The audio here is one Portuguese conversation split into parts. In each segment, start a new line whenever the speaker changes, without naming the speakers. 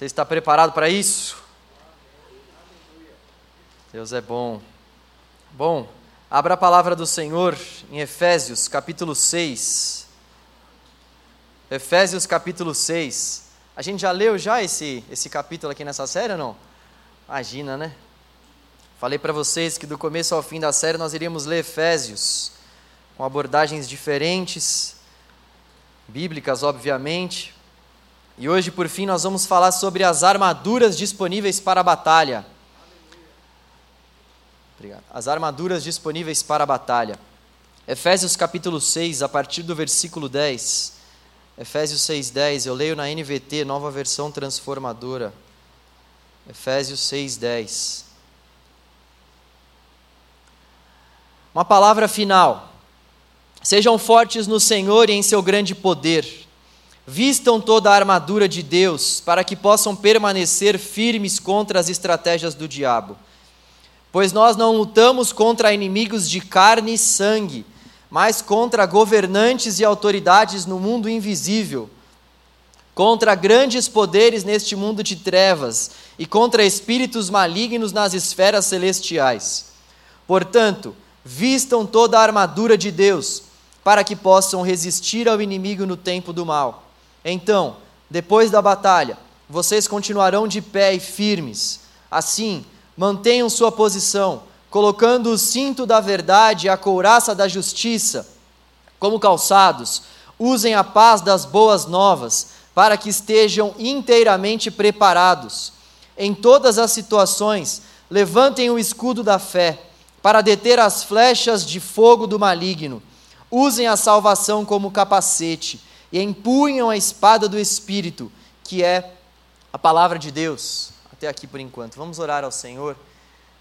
Você está preparado para isso? Deus é bom. Bom, abra a palavra do Senhor em Efésios, capítulo 6. Efésios, capítulo 6. A gente já leu já esse, esse capítulo aqui nessa série ou não? Imagina, né? Falei para vocês que do começo ao fim da série nós iríamos ler Efésios, com abordagens diferentes, bíblicas, obviamente. E hoje, por fim, nós vamos falar sobre as armaduras disponíveis para a batalha. Obrigado. As armaduras disponíveis para a batalha. Efésios capítulo 6, a partir do versículo 10. Efésios 6, 10. Eu leio na NVT, nova versão transformadora. Efésios 6, 10. Uma palavra final. Sejam fortes no Senhor e em seu grande poder. Vistam toda a armadura de Deus, para que possam permanecer firmes contra as estratégias do diabo. Pois nós não lutamos contra inimigos de carne e sangue, mas contra governantes e autoridades no mundo invisível, contra grandes poderes neste mundo de trevas e contra espíritos malignos nas esferas celestiais. Portanto, vistam toda a armadura de Deus, para que possam resistir ao inimigo no tempo do mal. Então, depois da batalha, vocês continuarão de pé e firmes. Assim, mantenham sua posição, colocando o cinto da verdade e a couraça da justiça como calçados. Usem a paz das boas novas, para que estejam inteiramente preparados. Em todas as situações, levantem o escudo da fé, para deter as flechas de fogo do maligno. Usem a salvação como capacete e empunham a espada do Espírito, que é a palavra de Deus até aqui por enquanto. Vamos orar ao Senhor,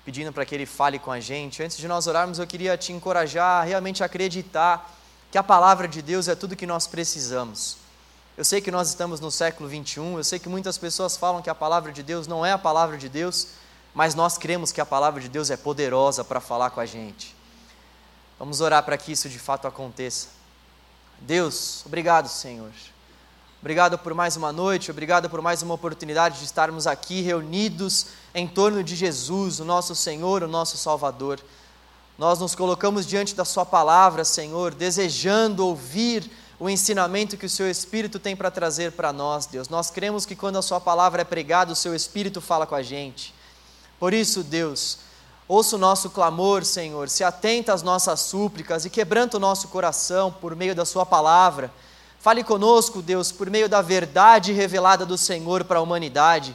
pedindo para que Ele fale com a gente. Antes de nós orarmos, eu queria te encorajar a realmente acreditar que a palavra de Deus é tudo que nós precisamos. Eu sei que nós estamos no século 21, eu sei que muitas pessoas falam que a palavra de Deus não é a palavra de Deus, mas nós cremos que a palavra de Deus é poderosa para falar com a gente. Vamos orar para que isso de fato aconteça. Deus, obrigado, Senhor. Obrigado por mais uma noite, obrigado por mais uma oportunidade de estarmos aqui reunidos em torno de Jesus, o nosso Senhor, o nosso Salvador. Nós nos colocamos diante da Sua palavra, Senhor, desejando ouvir o ensinamento que o Seu Espírito tem para trazer para nós, Deus. Nós cremos que quando a Sua palavra é pregada, o Seu Espírito fala com a gente. Por isso, Deus, ouça o nosso clamor, Senhor, se atenta às nossas súplicas e quebranta o nosso coração por meio da Sua palavra Fale conosco, Deus, por meio da verdade revelada do Senhor para a humanidade.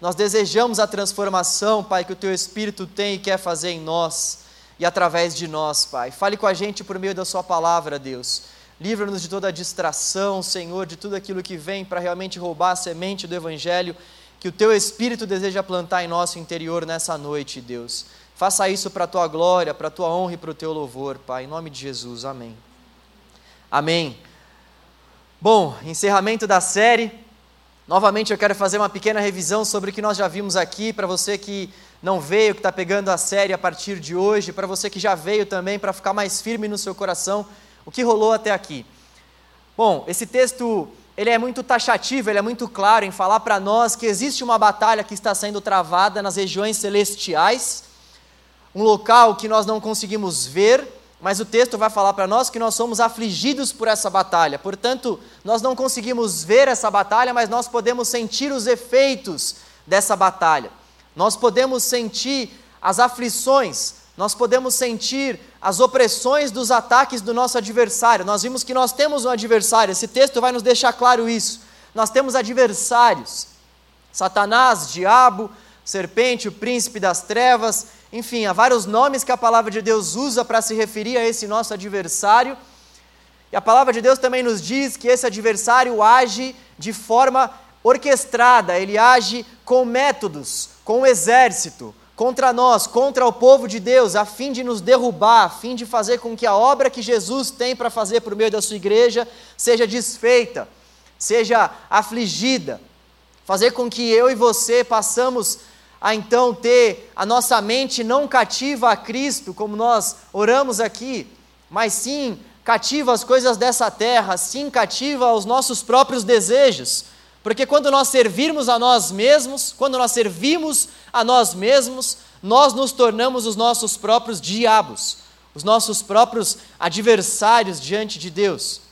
Nós desejamos a transformação, Pai, que o Teu Espírito tem e quer fazer em nós e através de nós, Pai. Fale com a gente por meio da Sua palavra, Deus. Livra-nos de toda distração, Senhor, de tudo aquilo que vem para realmente roubar a semente do Evangelho que o Teu Espírito deseja plantar em nosso interior nessa noite, Deus. Faça isso para a Tua glória, para a Tua honra e para o Teu louvor, Pai. Em nome de Jesus, amém. Amém. Bom, encerramento da série. Novamente eu quero fazer uma pequena revisão sobre o que nós já vimos aqui, para você que não veio, que está pegando a série a partir de hoje, para você que já veio também, para ficar mais firme no seu coração, o que rolou até aqui. Bom, esse texto ele é muito taxativo, ele é muito claro em falar para nós que existe uma batalha que está sendo travada nas regiões celestiais, um local que nós não conseguimos ver, mas o texto vai falar para nós que nós somos afligidos por essa batalha. Portanto, nós não conseguimos ver essa batalha, mas nós podemos sentir os efeitos dessa batalha. Nós podemos sentir as aflições, nós podemos sentir as opressões dos ataques do nosso adversário. Nós vimos que nós temos um adversário, esse texto vai nos deixar claro isso. Nós temos adversários: Satanás, diabo, serpente, o príncipe das trevas enfim, há vários nomes que a palavra de Deus usa para se referir a esse nosso adversário. E a palavra de Deus também nos diz que esse adversário age de forma orquestrada, ele age com métodos, com o exército, contra nós, contra o povo de Deus, a fim de nos derrubar, a fim de fazer com que a obra que Jesus tem para fazer por meio da sua igreja seja desfeita, seja afligida, fazer com que eu e você passamos a então ter a nossa mente não cativa a Cristo, como nós oramos aqui, mas sim cativa as coisas dessa terra, sim cativa os nossos próprios desejos, Porque quando nós servirmos a nós mesmos, quando nós servimos a nós mesmos, nós nos tornamos os nossos próprios diabos, os nossos próprios adversários diante de Deus.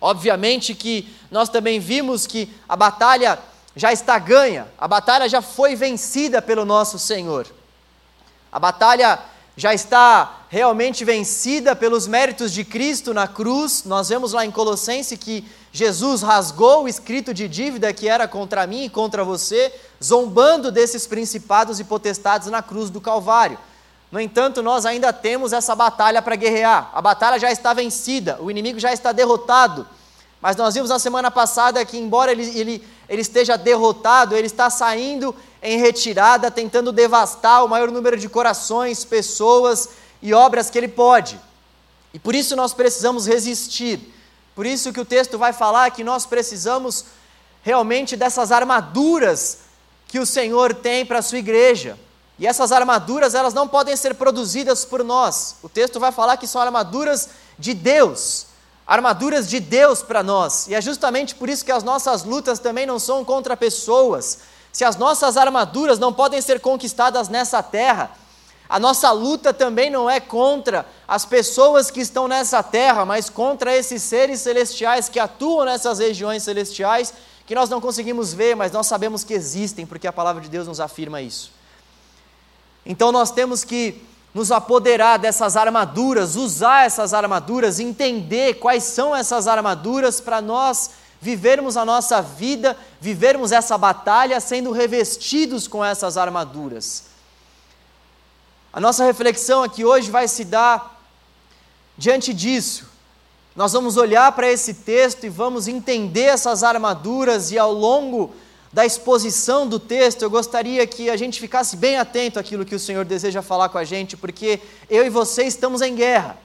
Obviamente que nós também vimos que a batalha já está ganha, a batalha já foi vencida pelo nosso Senhor. A batalha já está realmente vencida pelos méritos de Cristo na cruz. Nós vemos lá em Colossenses que Jesus rasgou o escrito de dívida que era contra mim e contra você, zombando desses principados e potestades na cruz do Calvário. No entanto, nós ainda temos essa batalha para guerrear. A batalha já está vencida, o inimigo já está derrotado. Mas nós vimos na semana passada que, embora ele, ele, ele esteja derrotado, ele está saindo em retirada, tentando devastar o maior número de corações, pessoas e obras que ele pode. E por isso nós precisamos resistir. Por isso que o texto vai falar que nós precisamos realmente dessas armaduras que o Senhor tem para a sua igreja. E essas armaduras, elas não podem ser produzidas por nós. O texto vai falar que são armaduras de Deus, armaduras de Deus para nós. E é justamente por isso que as nossas lutas também não são contra pessoas. Se as nossas armaduras não podem ser conquistadas nessa terra, a nossa luta também não é contra as pessoas que estão nessa terra, mas contra esses seres celestiais que atuam nessas regiões celestiais, que nós não conseguimos ver, mas nós sabemos que existem, porque a palavra de Deus nos afirma isso. Então nós temos que nos apoderar dessas armaduras, usar essas armaduras, entender quais são essas armaduras para nós vivermos a nossa vida, vivermos essa batalha sendo revestidos com essas armaduras. A nossa reflexão aqui hoje vai se dar diante disso. Nós vamos olhar para esse texto e vamos entender essas armaduras, e ao longo da exposição do texto, eu gostaria que a gente ficasse bem atento àquilo que o Senhor deseja falar com a gente, porque eu e você estamos em guerra.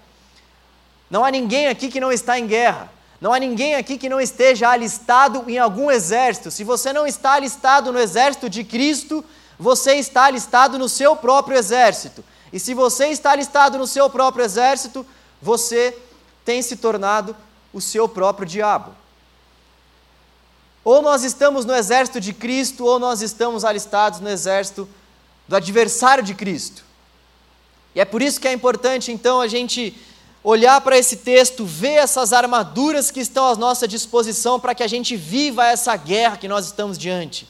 Não há ninguém aqui que não está em guerra. Não há ninguém aqui que não esteja alistado em algum exército. Se você não está alistado no exército de Cristo, você está alistado no seu próprio exército. E se você está alistado no seu próprio exército, você tem se tornado o seu próprio diabo. Ou nós estamos no exército de Cristo, ou nós estamos alistados no exército do adversário de Cristo. E é por isso que é importante, então, a gente olhar para esse texto, ver essas armaduras que estão à nossa disposição para que a gente viva essa guerra que nós estamos diante.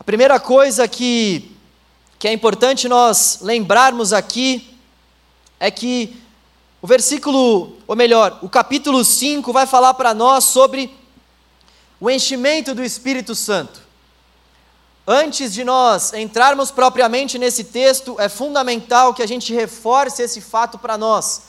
A primeira coisa que, que é importante nós lembrarmos aqui é que o versículo, ou melhor, o capítulo 5 vai falar para nós sobre o enchimento do Espírito Santo. Antes de nós entrarmos propriamente nesse texto, é fundamental que a gente reforce esse fato para nós.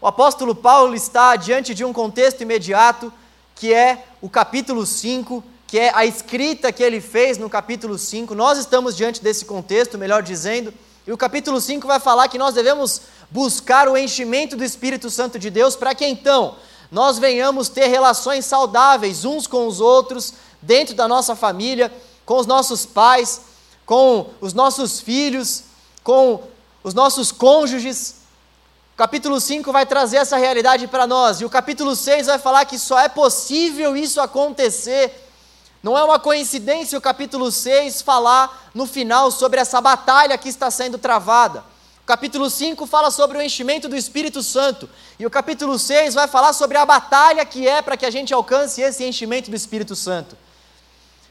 O apóstolo Paulo está diante de um contexto imediato, que é o capítulo 5, que é a escrita que ele fez no capítulo 5. Nós estamos diante desse contexto, melhor dizendo, e o capítulo 5 vai falar que nós devemos buscar o enchimento do Espírito Santo de Deus para que então nós venhamos ter relações saudáveis uns com os outros, dentro da nossa família com os nossos pais, com os nossos filhos, com os nossos cônjuges. O capítulo 5 vai trazer essa realidade para nós, e o capítulo 6 vai falar que só é possível isso acontecer. Não é uma coincidência o capítulo 6 falar no final sobre essa batalha que está sendo travada. O capítulo 5 fala sobre o enchimento do Espírito Santo. E o capítulo 6 vai falar sobre a batalha que é para que a gente alcance esse enchimento do Espírito Santo.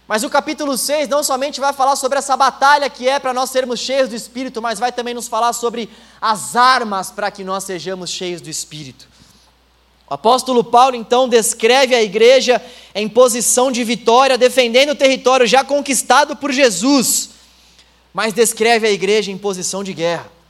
Mas o capítulo 6 não somente vai falar sobre essa batalha que é para nós sermos cheios do Espírito, mas vai também nos falar sobre as armas para que nós sejamos cheios do Espírito. O apóstolo Paulo então descreve a igreja em posição de vitória, defendendo o território já conquistado por Jesus, mas descreve a igreja em posição de guerra.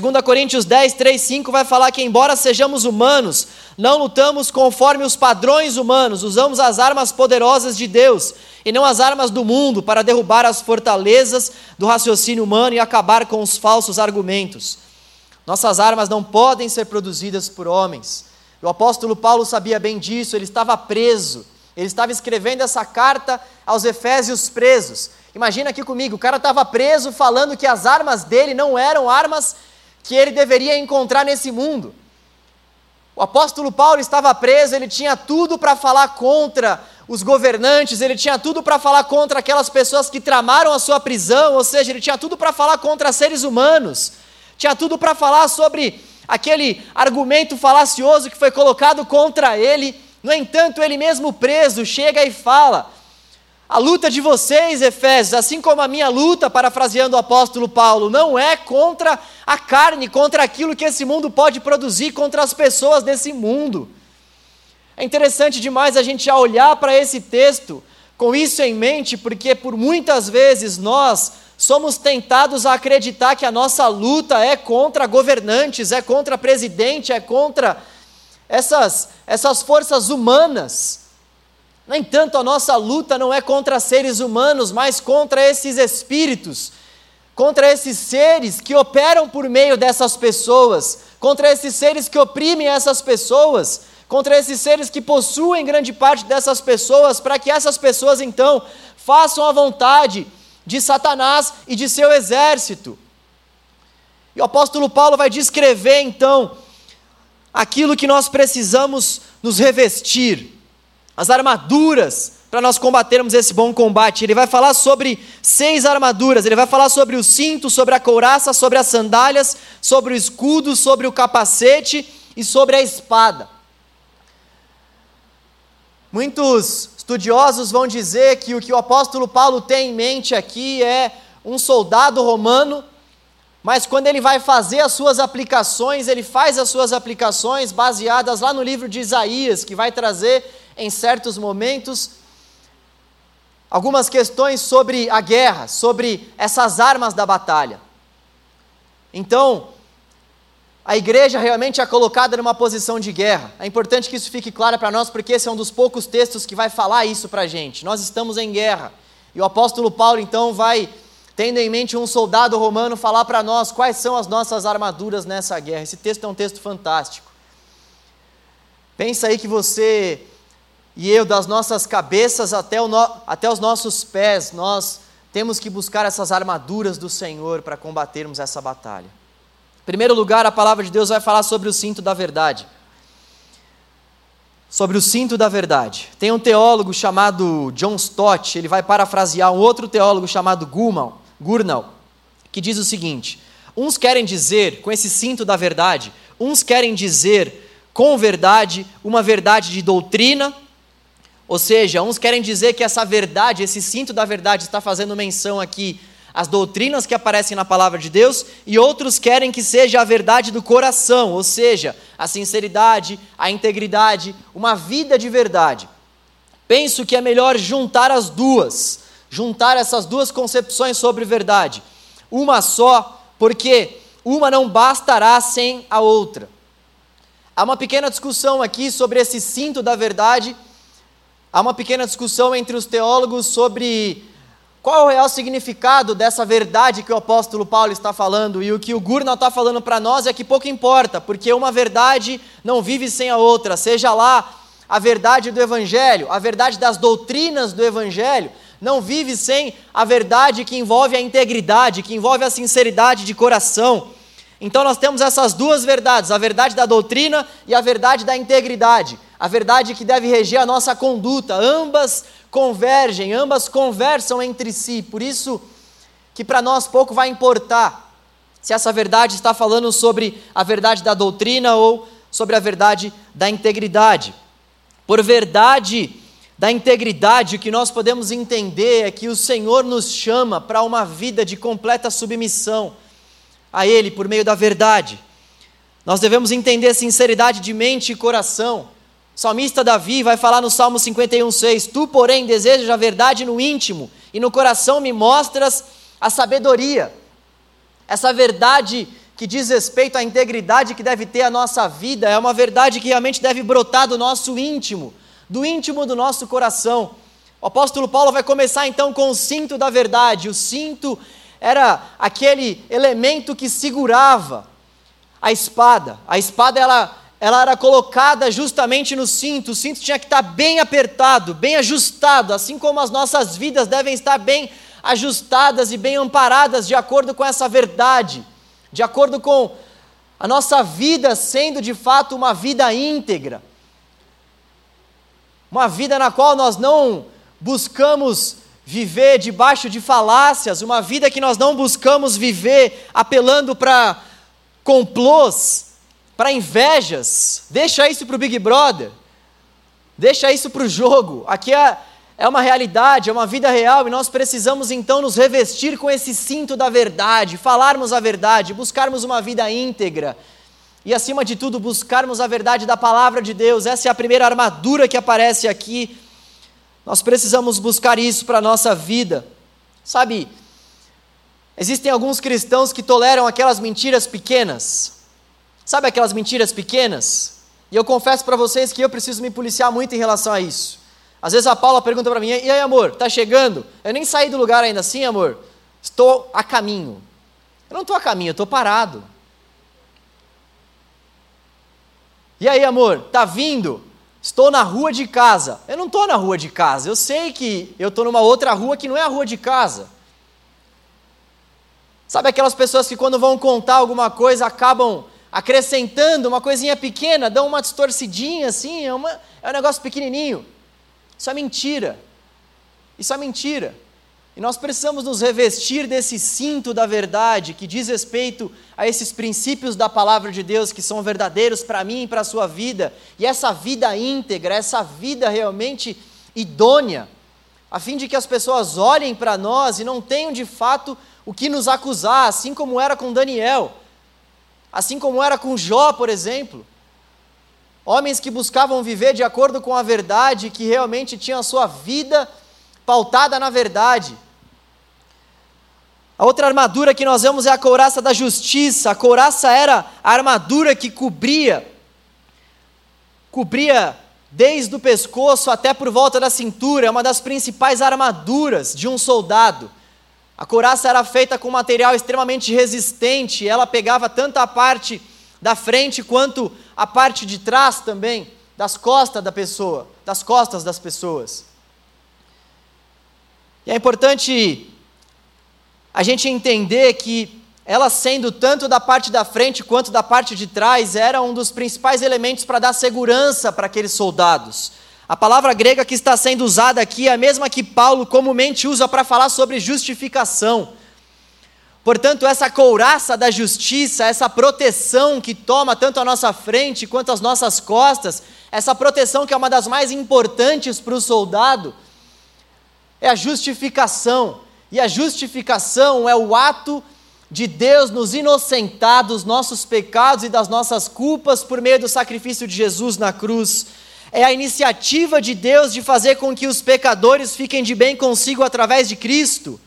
2 Coríntios 10, 3, 5 vai falar que, embora sejamos humanos, não lutamos conforme os padrões humanos, usamos as armas poderosas de Deus e não as armas do mundo para derrubar as fortalezas do raciocínio humano e acabar com os falsos argumentos. Nossas armas não podem ser produzidas por homens. O apóstolo Paulo sabia bem disso, ele estava preso, ele estava escrevendo essa carta aos Efésios presos. Imagina aqui comigo, o cara estava preso falando que as armas dele não eram armas que ele deveria encontrar nesse mundo. O apóstolo Paulo estava preso, ele tinha tudo para falar contra os governantes, ele tinha tudo para falar contra aquelas pessoas que tramaram a sua prisão, ou seja, ele tinha tudo para falar contra seres humanos, tinha tudo para falar sobre aquele argumento falacioso que foi colocado contra ele. No entanto, ele mesmo preso chega e fala: a luta de vocês, Efésios, assim como a minha luta, parafraseando o apóstolo Paulo, não é contra a carne, contra aquilo que esse mundo pode produzir, contra as pessoas desse mundo. É interessante demais a gente olhar para esse texto com isso em mente, porque por muitas vezes nós somos tentados a acreditar que a nossa luta é contra governantes, é contra presidente, é contra essas, essas forças humanas. No entanto, a nossa luta não é contra seres humanos, mas contra esses espíritos, contra esses seres que operam por meio dessas pessoas, contra esses seres que oprimem essas pessoas, contra esses seres que possuem grande parte dessas pessoas, para que essas pessoas então façam a vontade de Satanás e de seu exército. E o apóstolo Paulo vai descrever então aquilo que nós precisamos nos revestir as armaduras para nós combatermos esse bom combate. Ele vai falar sobre seis armaduras, ele vai falar sobre o cinto, sobre a couraça, sobre as sandálias, sobre o escudo, sobre o capacete e sobre a espada. Muitos estudiosos vão dizer que o que o apóstolo Paulo tem em mente aqui é um soldado romano, mas quando ele vai fazer as suas aplicações, ele faz as suas aplicações baseadas lá no livro de Isaías, que vai trazer em certos momentos, algumas questões sobre a guerra, sobre essas armas da batalha. Então, a igreja realmente é colocada numa posição de guerra. É importante que isso fique claro para nós, porque esse é um dos poucos textos que vai falar isso para a gente. Nós estamos em guerra. E o apóstolo Paulo, então, vai, tendo em mente um soldado romano, falar para nós quais são as nossas armaduras nessa guerra. Esse texto é um texto fantástico. Pensa aí que você e eu, das nossas cabeças até, no, até os nossos pés, nós temos que buscar essas armaduras do Senhor para combatermos essa batalha. Em primeiro lugar, a palavra de Deus vai falar sobre o cinto da verdade. Sobre o cinto da verdade. Tem um teólogo chamado John Stott, ele vai parafrasear um outro teólogo chamado Gurnall que diz o seguinte: uns querem dizer, com esse cinto da verdade, uns querem dizer com verdade uma verdade de doutrina ou seja, uns querem dizer que essa verdade, esse cinto da verdade, está fazendo menção aqui às doutrinas que aparecem na palavra de Deus, e outros querem que seja a verdade do coração, ou seja, a sinceridade, a integridade, uma vida de verdade. Penso que é melhor juntar as duas, juntar essas duas concepções sobre verdade. Uma só, porque uma não bastará sem a outra. Há uma pequena discussão aqui sobre esse cinto da verdade há uma pequena discussão entre os teólogos sobre qual é o real significado dessa verdade que o apóstolo Paulo está falando. E o que o Gurnal está falando para nós é que pouco importa, porque uma verdade não vive sem a outra, seja lá a verdade do Evangelho, a verdade das doutrinas do Evangelho, não vive sem a verdade que envolve a integridade, que envolve a sinceridade de coração. Então nós temos essas duas verdades, a verdade da doutrina e a verdade da integridade a verdade que deve reger a nossa conduta. Ambas convergem, ambas conversam entre si. Por isso que para nós pouco vai importar se essa verdade está falando sobre a verdade da doutrina ou sobre a verdade da integridade. Por verdade da integridade, o que nós podemos entender é que o Senhor nos chama para uma vida de completa submissão a Ele por meio da verdade. Nós devemos entender sinceridade de mente e coração. O salmista Davi vai falar no Salmo 51,6: Tu, porém, desejas a verdade no íntimo, e no coração me mostras a sabedoria. Essa verdade que diz respeito à integridade que deve ter a nossa vida é uma verdade que realmente deve brotar do nosso íntimo, do íntimo do nosso coração. O apóstolo Paulo vai começar então com o cinto da verdade. O cinto era aquele elemento que segurava a espada. A espada ela ela era colocada justamente no cinto, o cinto tinha que estar bem apertado, bem ajustado, assim como as nossas vidas devem estar bem ajustadas e bem amparadas de acordo com essa verdade, de acordo com a nossa vida sendo de fato uma vida íntegra, uma vida na qual nós não buscamos viver debaixo de falácias, uma vida que nós não buscamos viver apelando para complôs, para invejas. Deixa isso para o Big Brother, deixa isso para o jogo. Aqui é, é uma realidade, é uma vida real e nós precisamos então nos revestir com esse cinto da verdade, falarmos a verdade, buscarmos uma vida íntegra. E acima de tudo, buscarmos a verdade da palavra de Deus. Essa é a primeira armadura que aparece aqui nós precisamos buscar isso para a nossa vida. Sabe, existem alguns cristãos que toleram aquelas mentiras pequenas. Sabe aquelas mentiras pequenas? E eu confesso para vocês que eu preciso me policiar muito em relação a isso. Às vezes a Paula pergunta para mim: "E aí, amor, tá chegando?" Eu nem saí do lugar ainda assim, amor. Estou a caminho. Eu não estou a caminho, eu estou parado. E aí, amor, tá vindo? Estou na rua de casa. Eu não estou na rua de casa. Eu sei que eu estou numa outra rua que não é a rua de casa. Sabe aquelas pessoas que, quando vão contar alguma coisa, acabam acrescentando uma coisinha pequena, dão uma distorcidinha assim, é, uma, é um negócio pequenininho. Isso é mentira. Isso é mentira. E nós precisamos nos revestir desse cinto da verdade que diz respeito a esses princípios da palavra de Deus que são verdadeiros para mim e para a sua vida, e essa vida íntegra, essa vida realmente idônea, a fim de que as pessoas olhem para nós e não tenham de fato o que nos acusar, assim como era com Daniel, assim como era com Jó, por exemplo. Homens que buscavam viver de acordo com a verdade, que realmente tinham a sua vida pautada na verdade. A outra armadura que nós vemos é a couraça da justiça. A couraça era a armadura que cobria cobria desde o pescoço até por volta da cintura, é uma das principais armaduras de um soldado. A couraça era feita com material extremamente resistente, ela pegava tanto a parte da frente quanto a parte de trás também, das costas da pessoa, das costas das pessoas. E é importante a gente entender que ela sendo tanto da parte da frente quanto da parte de trás, era um dos principais elementos para dar segurança para aqueles soldados. A palavra grega que está sendo usada aqui é a mesma que Paulo comumente usa para falar sobre justificação. Portanto, essa couraça da justiça, essa proteção que toma tanto a nossa frente quanto as nossas costas, essa proteção que é uma das mais importantes para o soldado, é a justificação. E a justificação é o ato de Deus nos inocentar dos nossos pecados e das nossas culpas por meio do sacrifício de Jesus na cruz. É a iniciativa de Deus de fazer com que os pecadores fiquem de bem consigo através de Cristo.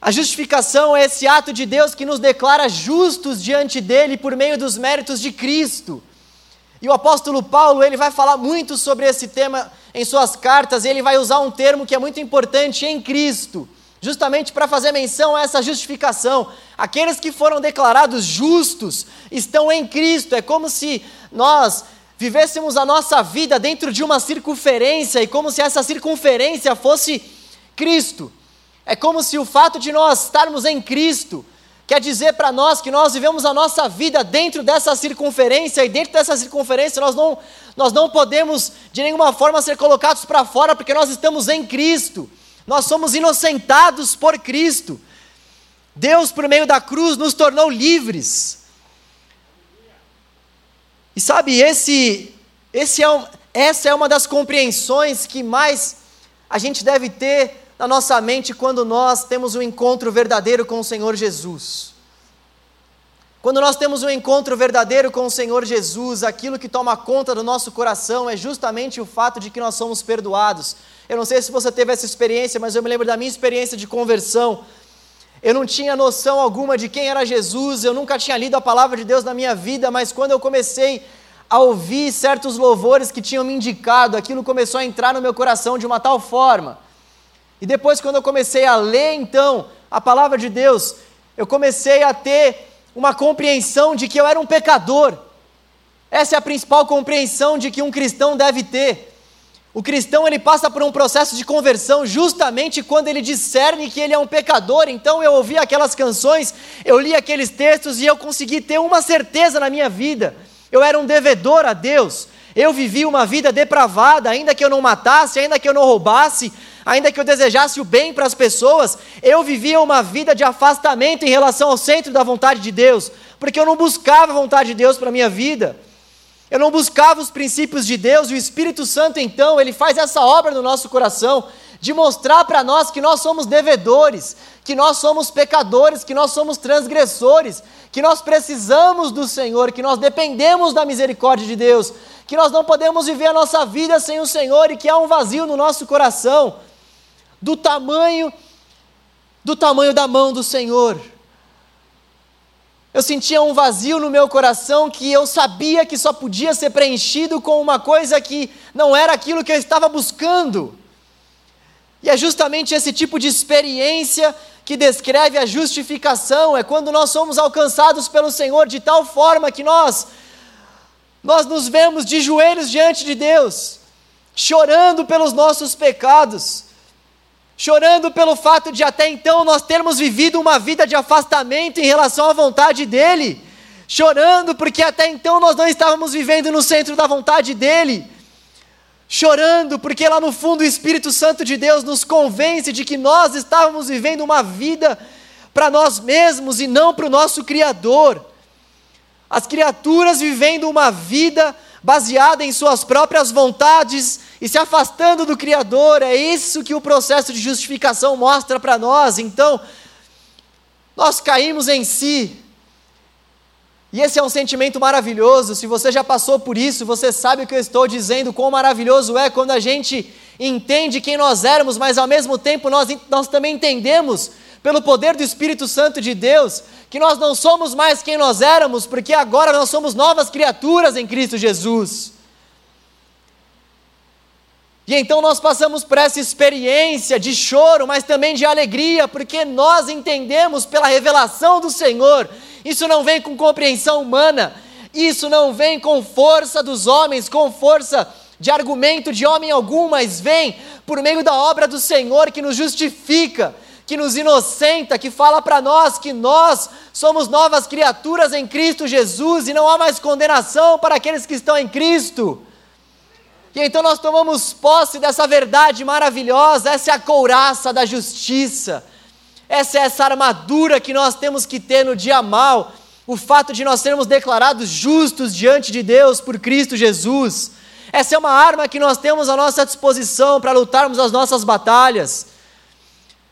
A justificação é esse ato de Deus que nos declara justos diante dele por meio dos méritos de Cristo. E o apóstolo Paulo, ele vai falar muito sobre esse tema em suas cartas, e ele vai usar um termo que é muito importante em Cristo, justamente para fazer menção a essa justificação. Aqueles que foram declarados justos estão em Cristo. É como se nós vivêssemos a nossa vida dentro de uma circunferência e como se essa circunferência fosse Cristo. É como se o fato de nós estarmos em Cristo quer dizer para nós que nós vivemos a nossa vida dentro dessa circunferência, e dentro dessa circunferência nós não, nós não podemos de nenhuma forma ser colocados para fora, porque nós estamos em Cristo, nós somos inocentados por Cristo. Deus, por meio da cruz, nos tornou livres. E sabe, esse, esse é um, essa é uma das compreensões que mais a gente deve ter na nossa mente quando nós temos um encontro verdadeiro com o Senhor Jesus. Quando nós temos um encontro verdadeiro com o Senhor Jesus, aquilo que toma conta do nosso coração é justamente o fato de que nós somos perdoados. Eu não sei se você teve essa experiência, mas eu me lembro da minha experiência de conversão. Eu não tinha noção alguma de quem era Jesus, eu nunca tinha lido a palavra de Deus na minha vida, mas quando eu comecei a ouvir certos louvores que tinham me indicado, aquilo começou a entrar no meu coração de uma tal forma e depois, quando eu comecei a ler, então, a palavra de Deus, eu comecei a ter uma compreensão de que eu era um pecador. Essa é a principal compreensão de que um cristão deve ter. O cristão ele passa por um processo de conversão justamente quando ele discerne que ele é um pecador. Então eu ouvi aquelas canções, eu li aqueles textos e eu consegui ter uma certeza na minha vida. Eu era um devedor a Deus. Eu vivi uma vida depravada, ainda que eu não matasse, ainda que eu não roubasse, ainda que eu desejasse o bem para as pessoas, eu vivia uma vida de afastamento em relação ao centro da vontade de Deus, porque eu não buscava a vontade de Deus para a minha vida. Eu não buscava os princípios de Deus, e o Espírito Santo, então, ele faz essa obra no nosso coração, de mostrar para nós que nós somos devedores, que nós somos pecadores, que nós somos transgressores, que nós precisamos do Senhor, que nós dependemos da misericórdia de Deus, que nós não podemos viver a nossa vida sem o Senhor e que há um vazio no nosso coração, do tamanho do tamanho da mão do Senhor. Eu sentia um vazio no meu coração que eu sabia que só podia ser preenchido com uma coisa que não era aquilo que eu estava buscando. E é justamente esse tipo de experiência que descreve a justificação, é quando nós somos alcançados pelo Senhor de tal forma que nós nós nos vemos de joelhos diante de Deus, chorando pelos nossos pecados, chorando pelo fato de até então nós termos vivido uma vida de afastamento em relação à vontade dEle, chorando porque até então nós não estávamos vivendo no centro da vontade dEle, chorando porque lá no fundo o Espírito Santo de Deus nos convence de que nós estávamos vivendo uma vida para nós mesmos e não para o nosso Criador. As criaturas vivendo uma vida baseada em suas próprias vontades e se afastando do Criador. É isso que o processo de justificação mostra para nós. Então, nós caímos em si. E esse é um sentimento maravilhoso. Se você já passou por isso, você sabe o que eu estou dizendo, quão maravilhoso é quando a gente entende quem nós éramos, mas ao mesmo tempo nós, nós também entendemos, pelo poder do Espírito Santo de Deus, que nós não somos mais quem nós éramos, porque agora nós somos novas criaturas em Cristo Jesus. E então nós passamos por essa experiência de choro, mas também de alegria, porque nós entendemos pela revelação do Senhor. Isso não vem com compreensão humana, isso não vem com força dos homens, com força de argumento de homem algum, mas vem por meio da obra do Senhor que nos justifica, que nos inocenta, que fala para nós que nós somos novas criaturas em Cristo Jesus e não há mais condenação para aqueles que estão em Cristo. E então nós tomamos posse dessa verdade maravilhosa, essa é a couraça da justiça, essa é essa armadura que nós temos que ter no dia mal, o fato de nós sermos declarados justos diante de Deus por Cristo Jesus. Essa é uma arma que nós temos à nossa disposição para lutarmos as nossas batalhas.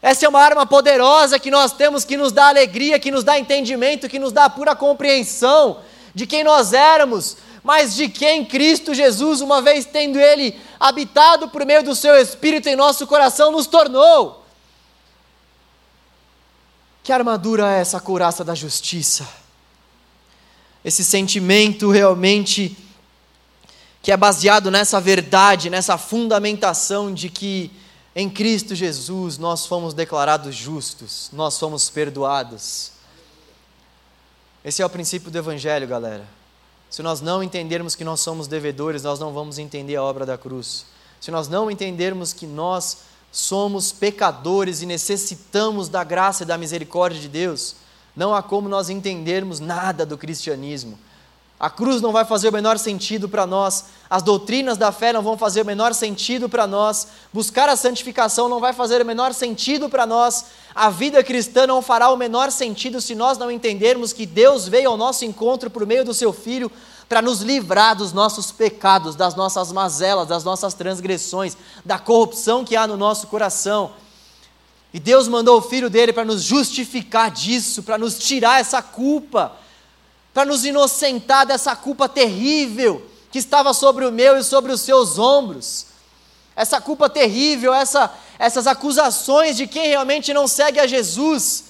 Essa é uma arma poderosa que nós temos que nos dá alegria, que nos dá entendimento, que nos dá pura compreensão de quem nós éramos, mas de quem Cristo Jesus, uma vez tendo Ele habitado por meio do Seu Espírito em nosso coração, nos tornou. Que armadura é essa couraça da justiça? Esse sentimento realmente que é baseado nessa verdade, nessa fundamentação de que em Cristo Jesus nós fomos declarados justos, nós fomos perdoados. Esse é o princípio do Evangelho, galera. Se nós não entendermos que nós somos devedores, nós não vamos entender a obra da cruz. Se nós não entendermos que nós somos pecadores e necessitamos da graça e da misericórdia de Deus, não há como nós entendermos nada do cristianismo. A cruz não vai fazer o menor sentido para nós, as doutrinas da fé não vão fazer o menor sentido para nós, buscar a santificação não vai fazer o menor sentido para nós, a vida cristã não fará o menor sentido se nós não entendermos que Deus veio ao nosso encontro por meio do seu Filho para nos livrar dos nossos pecados, das nossas mazelas, das nossas transgressões, da corrupção que há no nosso coração. E Deus mandou o Filho dele para nos justificar disso, para nos tirar essa culpa para nos inocentar dessa culpa terrível que estava sobre o meu e sobre os seus ombros. Essa culpa terrível, essa, essas acusações de quem realmente não segue a Jesus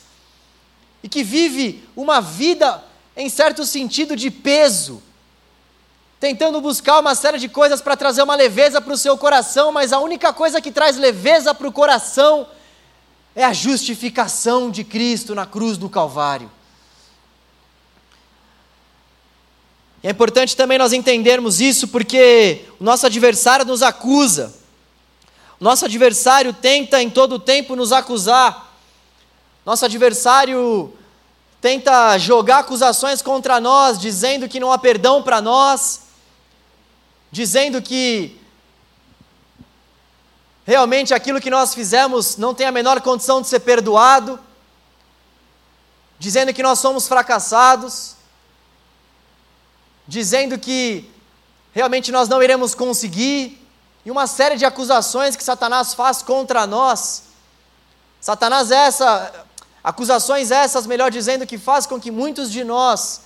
e que vive uma vida, em certo sentido, de peso, tentando buscar uma série de coisas para trazer uma leveza para o seu coração, mas a única coisa que traz leveza para o coração é a justificação de Cristo na cruz do Calvário. É importante também nós entendermos isso porque o nosso adversário nos acusa. Nosso adversário tenta em todo o tempo nos acusar. Nosso adversário tenta jogar acusações contra nós, dizendo que não há perdão para nós, dizendo que realmente aquilo que nós fizemos não tem a menor condição de ser perdoado, dizendo que nós somos fracassados, dizendo que realmente nós não iremos conseguir, e uma série de acusações que Satanás faz contra nós. Satanás é essa, acusações essas, melhor dizendo, que faz com que muitos de nós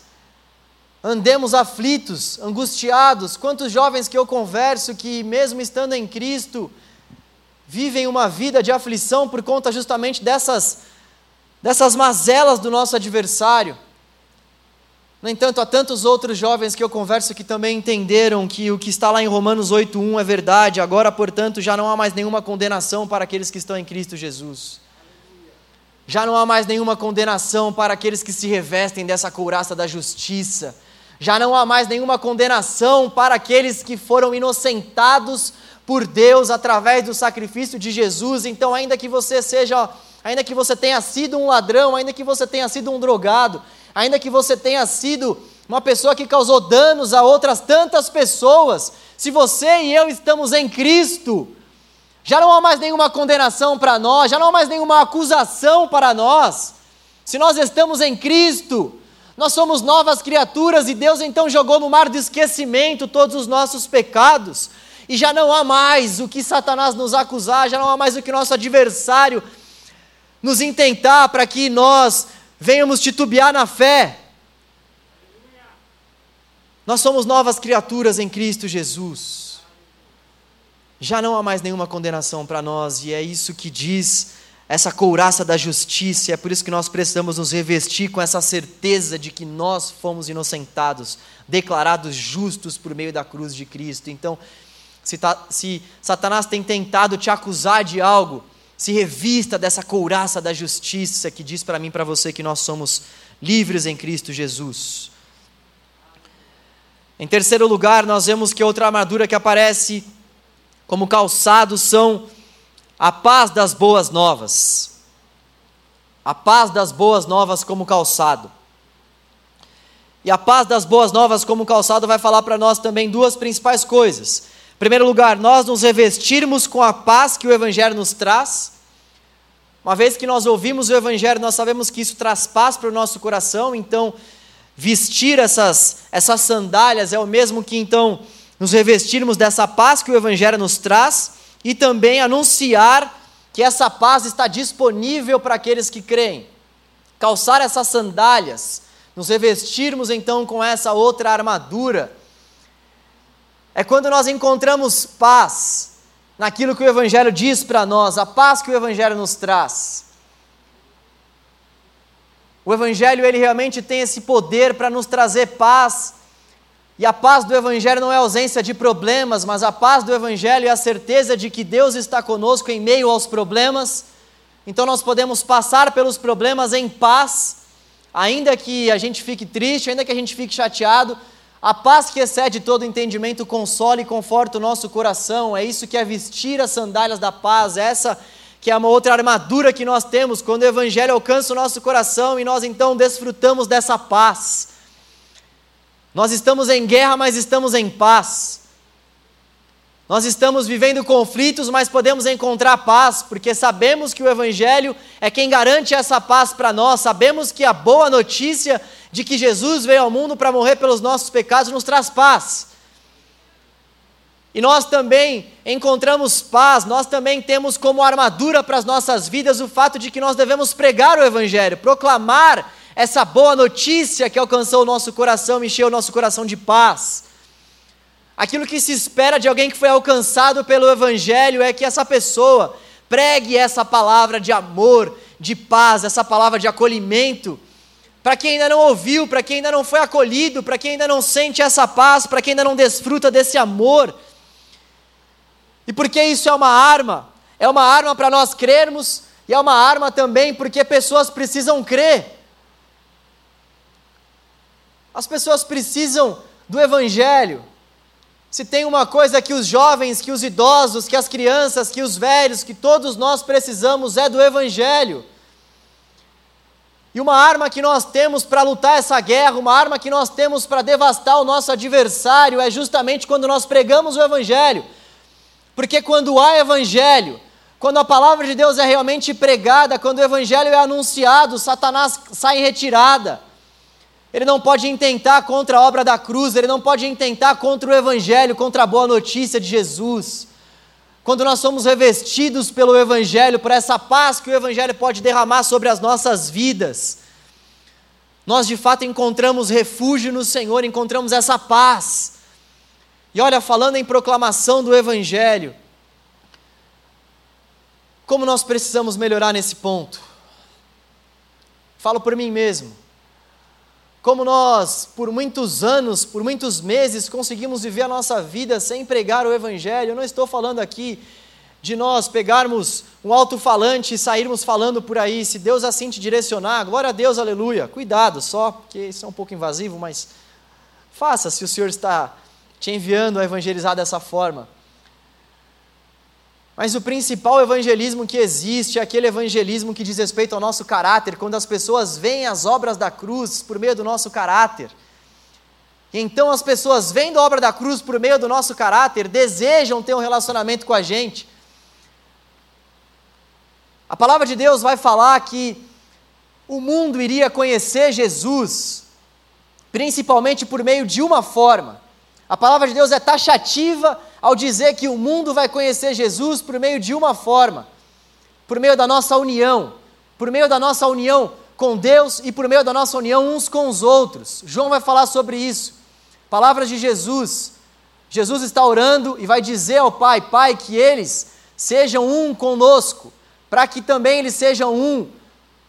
andemos aflitos, angustiados. Quantos jovens que eu converso que, mesmo estando em Cristo, vivem uma vida de aflição por conta justamente dessas, dessas mazelas do nosso adversário. No entanto, há tantos outros jovens que eu converso que também entenderam que o que está lá em Romanos 8:1 é verdade. Agora, portanto, já não há mais nenhuma condenação para aqueles que estão em Cristo Jesus. Já não há mais nenhuma condenação para aqueles que se revestem dessa couraça da justiça. Já não há mais nenhuma condenação para aqueles que foram inocentados por Deus através do sacrifício de Jesus. Então, ainda que você seja, ainda que você tenha sido um ladrão, ainda que você tenha sido um drogado, ainda que você tenha sido uma pessoa que causou danos a outras tantas pessoas, se você e eu estamos em Cristo, já não há mais nenhuma condenação para nós, já não há mais nenhuma acusação para nós. Se nós estamos em Cristo, nós somos novas criaturas e Deus então jogou no mar do esquecimento todos os nossos pecados. E já não há mais o que Satanás nos acusar, já não há mais o que nosso adversário nos intentar para que nós venhamos titubear na fé. Nós somos novas criaturas em Cristo Jesus. Já não há mais nenhuma condenação para nós, e é isso que diz essa couraça da justiça, é por isso que nós precisamos nos revestir com essa certeza de que nós fomos inocentados, declarados justos por meio da cruz de Cristo. Então, se, se Satanás tem tentado te acusar de algo, se revista dessa couraça da justiça que diz para mim e para você que nós somos livres em Cristo Jesus. Em terceiro lugar, nós vemos que outra armadura que aparece como calçado são a paz das boas novas. A paz das boas novas como calçado. E a paz das boas novas como calçado vai falar para nós também duas principais coisas. Em primeiro lugar, nós nos revestirmos com a paz que o Evangelho nos traz. Uma vez que nós ouvimos o Evangelho, nós sabemos que isso traz paz para o nosso coração, então vestir essas, essas sandálias é o mesmo que então nos revestirmos dessa paz que o Evangelho nos traz e também anunciar que essa paz está disponível para aqueles que creem. Calçar essas sandálias, nos revestirmos então com essa outra armadura é quando nós encontramos paz naquilo que o Evangelho diz para nós, a paz que o Evangelho nos traz. O Evangelho ele realmente tem esse poder para nos trazer paz. E a paz do Evangelho não é ausência de problemas, mas a paz do Evangelho é a certeza de que Deus está conosco em meio aos problemas. Então nós podemos passar pelos problemas em paz, ainda que a gente fique triste, ainda que a gente fique chateado, a paz que excede todo entendimento consola e conforta o nosso coração. É isso que é vestir as sandálias da paz. Essa que é uma outra armadura que nós temos quando o evangelho alcança o nosso coração e nós então desfrutamos dessa paz. Nós estamos em guerra, mas estamos em paz. Nós estamos vivendo conflitos, mas podemos encontrar paz, porque sabemos que o Evangelho é quem garante essa paz para nós. Sabemos que a boa notícia de que Jesus veio ao mundo para morrer pelos nossos pecados nos traz paz. E nós também encontramos paz, nós também temos como armadura para as nossas vidas o fato de que nós devemos pregar o Evangelho, proclamar essa boa notícia que alcançou o nosso coração, encheu o nosso coração de paz. Aquilo que se espera de alguém que foi alcançado pelo Evangelho é que essa pessoa pregue essa palavra de amor, de paz, essa palavra de acolhimento. Para quem ainda não ouviu, para quem ainda não foi acolhido, para quem ainda não sente essa paz, para quem ainda não desfruta desse amor. E porque isso é uma arma, é uma arma para nós crermos, e é uma arma também porque pessoas precisam crer. As pessoas precisam do Evangelho. Se tem uma coisa que os jovens, que os idosos, que as crianças, que os velhos, que todos nós precisamos é do Evangelho. E uma arma que nós temos para lutar essa guerra, uma arma que nós temos para devastar o nosso adversário é justamente quando nós pregamos o Evangelho. Porque quando há Evangelho, quando a palavra de Deus é realmente pregada, quando o Evangelho é anunciado, Satanás sai em retirada. Ele não pode intentar contra a obra da cruz, ele não pode intentar contra o Evangelho, contra a boa notícia de Jesus. Quando nós somos revestidos pelo Evangelho, por essa paz que o Evangelho pode derramar sobre as nossas vidas, nós de fato encontramos refúgio no Senhor, encontramos essa paz. E olha, falando em proclamação do Evangelho, como nós precisamos melhorar nesse ponto? Falo por mim mesmo como nós, por muitos anos, por muitos meses, conseguimos viver a nossa vida sem pregar o Evangelho. Eu não estou falando aqui de nós pegarmos um alto-falante e sairmos falando por aí, se Deus assim te direcionar, glória a Deus, aleluia. Cuidado só, porque isso é um pouco invasivo, mas faça se o Senhor está te enviando a evangelizar dessa forma. Mas o principal evangelismo que existe é aquele evangelismo que diz respeito ao nosso caráter, quando as pessoas veem as obras da cruz por meio do nosso caráter. Então as pessoas vendo a obra da cruz por meio do nosso caráter, desejam ter um relacionamento com a gente. A palavra de Deus vai falar que o mundo iria conhecer Jesus, principalmente por meio de uma forma. A palavra de Deus é taxativa ao dizer que o mundo vai conhecer Jesus por meio de uma forma, por meio da nossa união, por meio da nossa união com Deus e por meio da nossa união uns com os outros. João vai falar sobre isso. Palavras de Jesus. Jesus está orando e vai dizer ao Pai: Pai, que eles sejam um conosco, para que também eles sejam um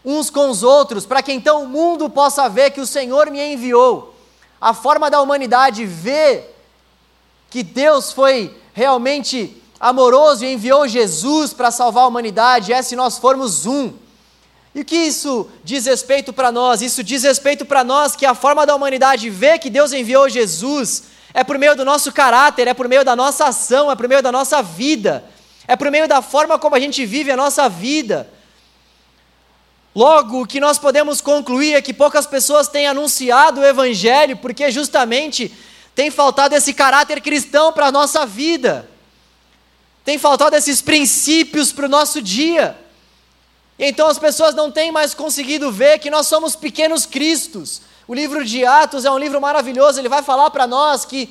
uns com os outros, para que então o mundo possa ver que o Senhor me enviou. A forma da humanidade ver que Deus foi realmente amoroso e enviou Jesus para salvar a humanidade, é se nós formos um. E o que isso diz respeito para nós? Isso diz respeito para nós que a forma da humanidade ver que Deus enviou Jesus é por meio do nosso caráter, é por meio da nossa ação, é por meio da nossa vida, é por meio da forma como a gente vive a nossa vida. Logo, o que nós podemos concluir é que poucas pessoas têm anunciado o Evangelho, porque justamente tem faltado esse caráter cristão para a nossa vida, tem faltado esses princípios para o nosso dia. Então as pessoas não têm mais conseguido ver que nós somos pequenos cristos. O livro de Atos é um livro maravilhoso, ele vai falar para nós que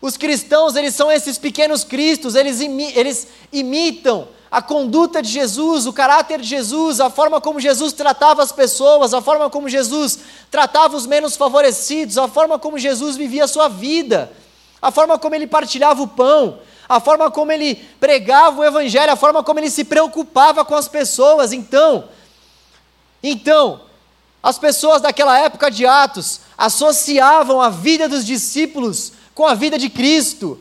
os cristãos, eles são esses pequenos cristos, eles, imi eles imitam a conduta de Jesus, o caráter de Jesus, a forma como Jesus tratava as pessoas, a forma como Jesus tratava os menos favorecidos, a forma como Jesus vivia a sua vida, a forma como ele partilhava o pão, a forma como ele pregava o evangelho, a forma como ele se preocupava com as pessoas. Então, então, as pessoas daquela época de Atos associavam a vida dos discípulos com a vida de Cristo.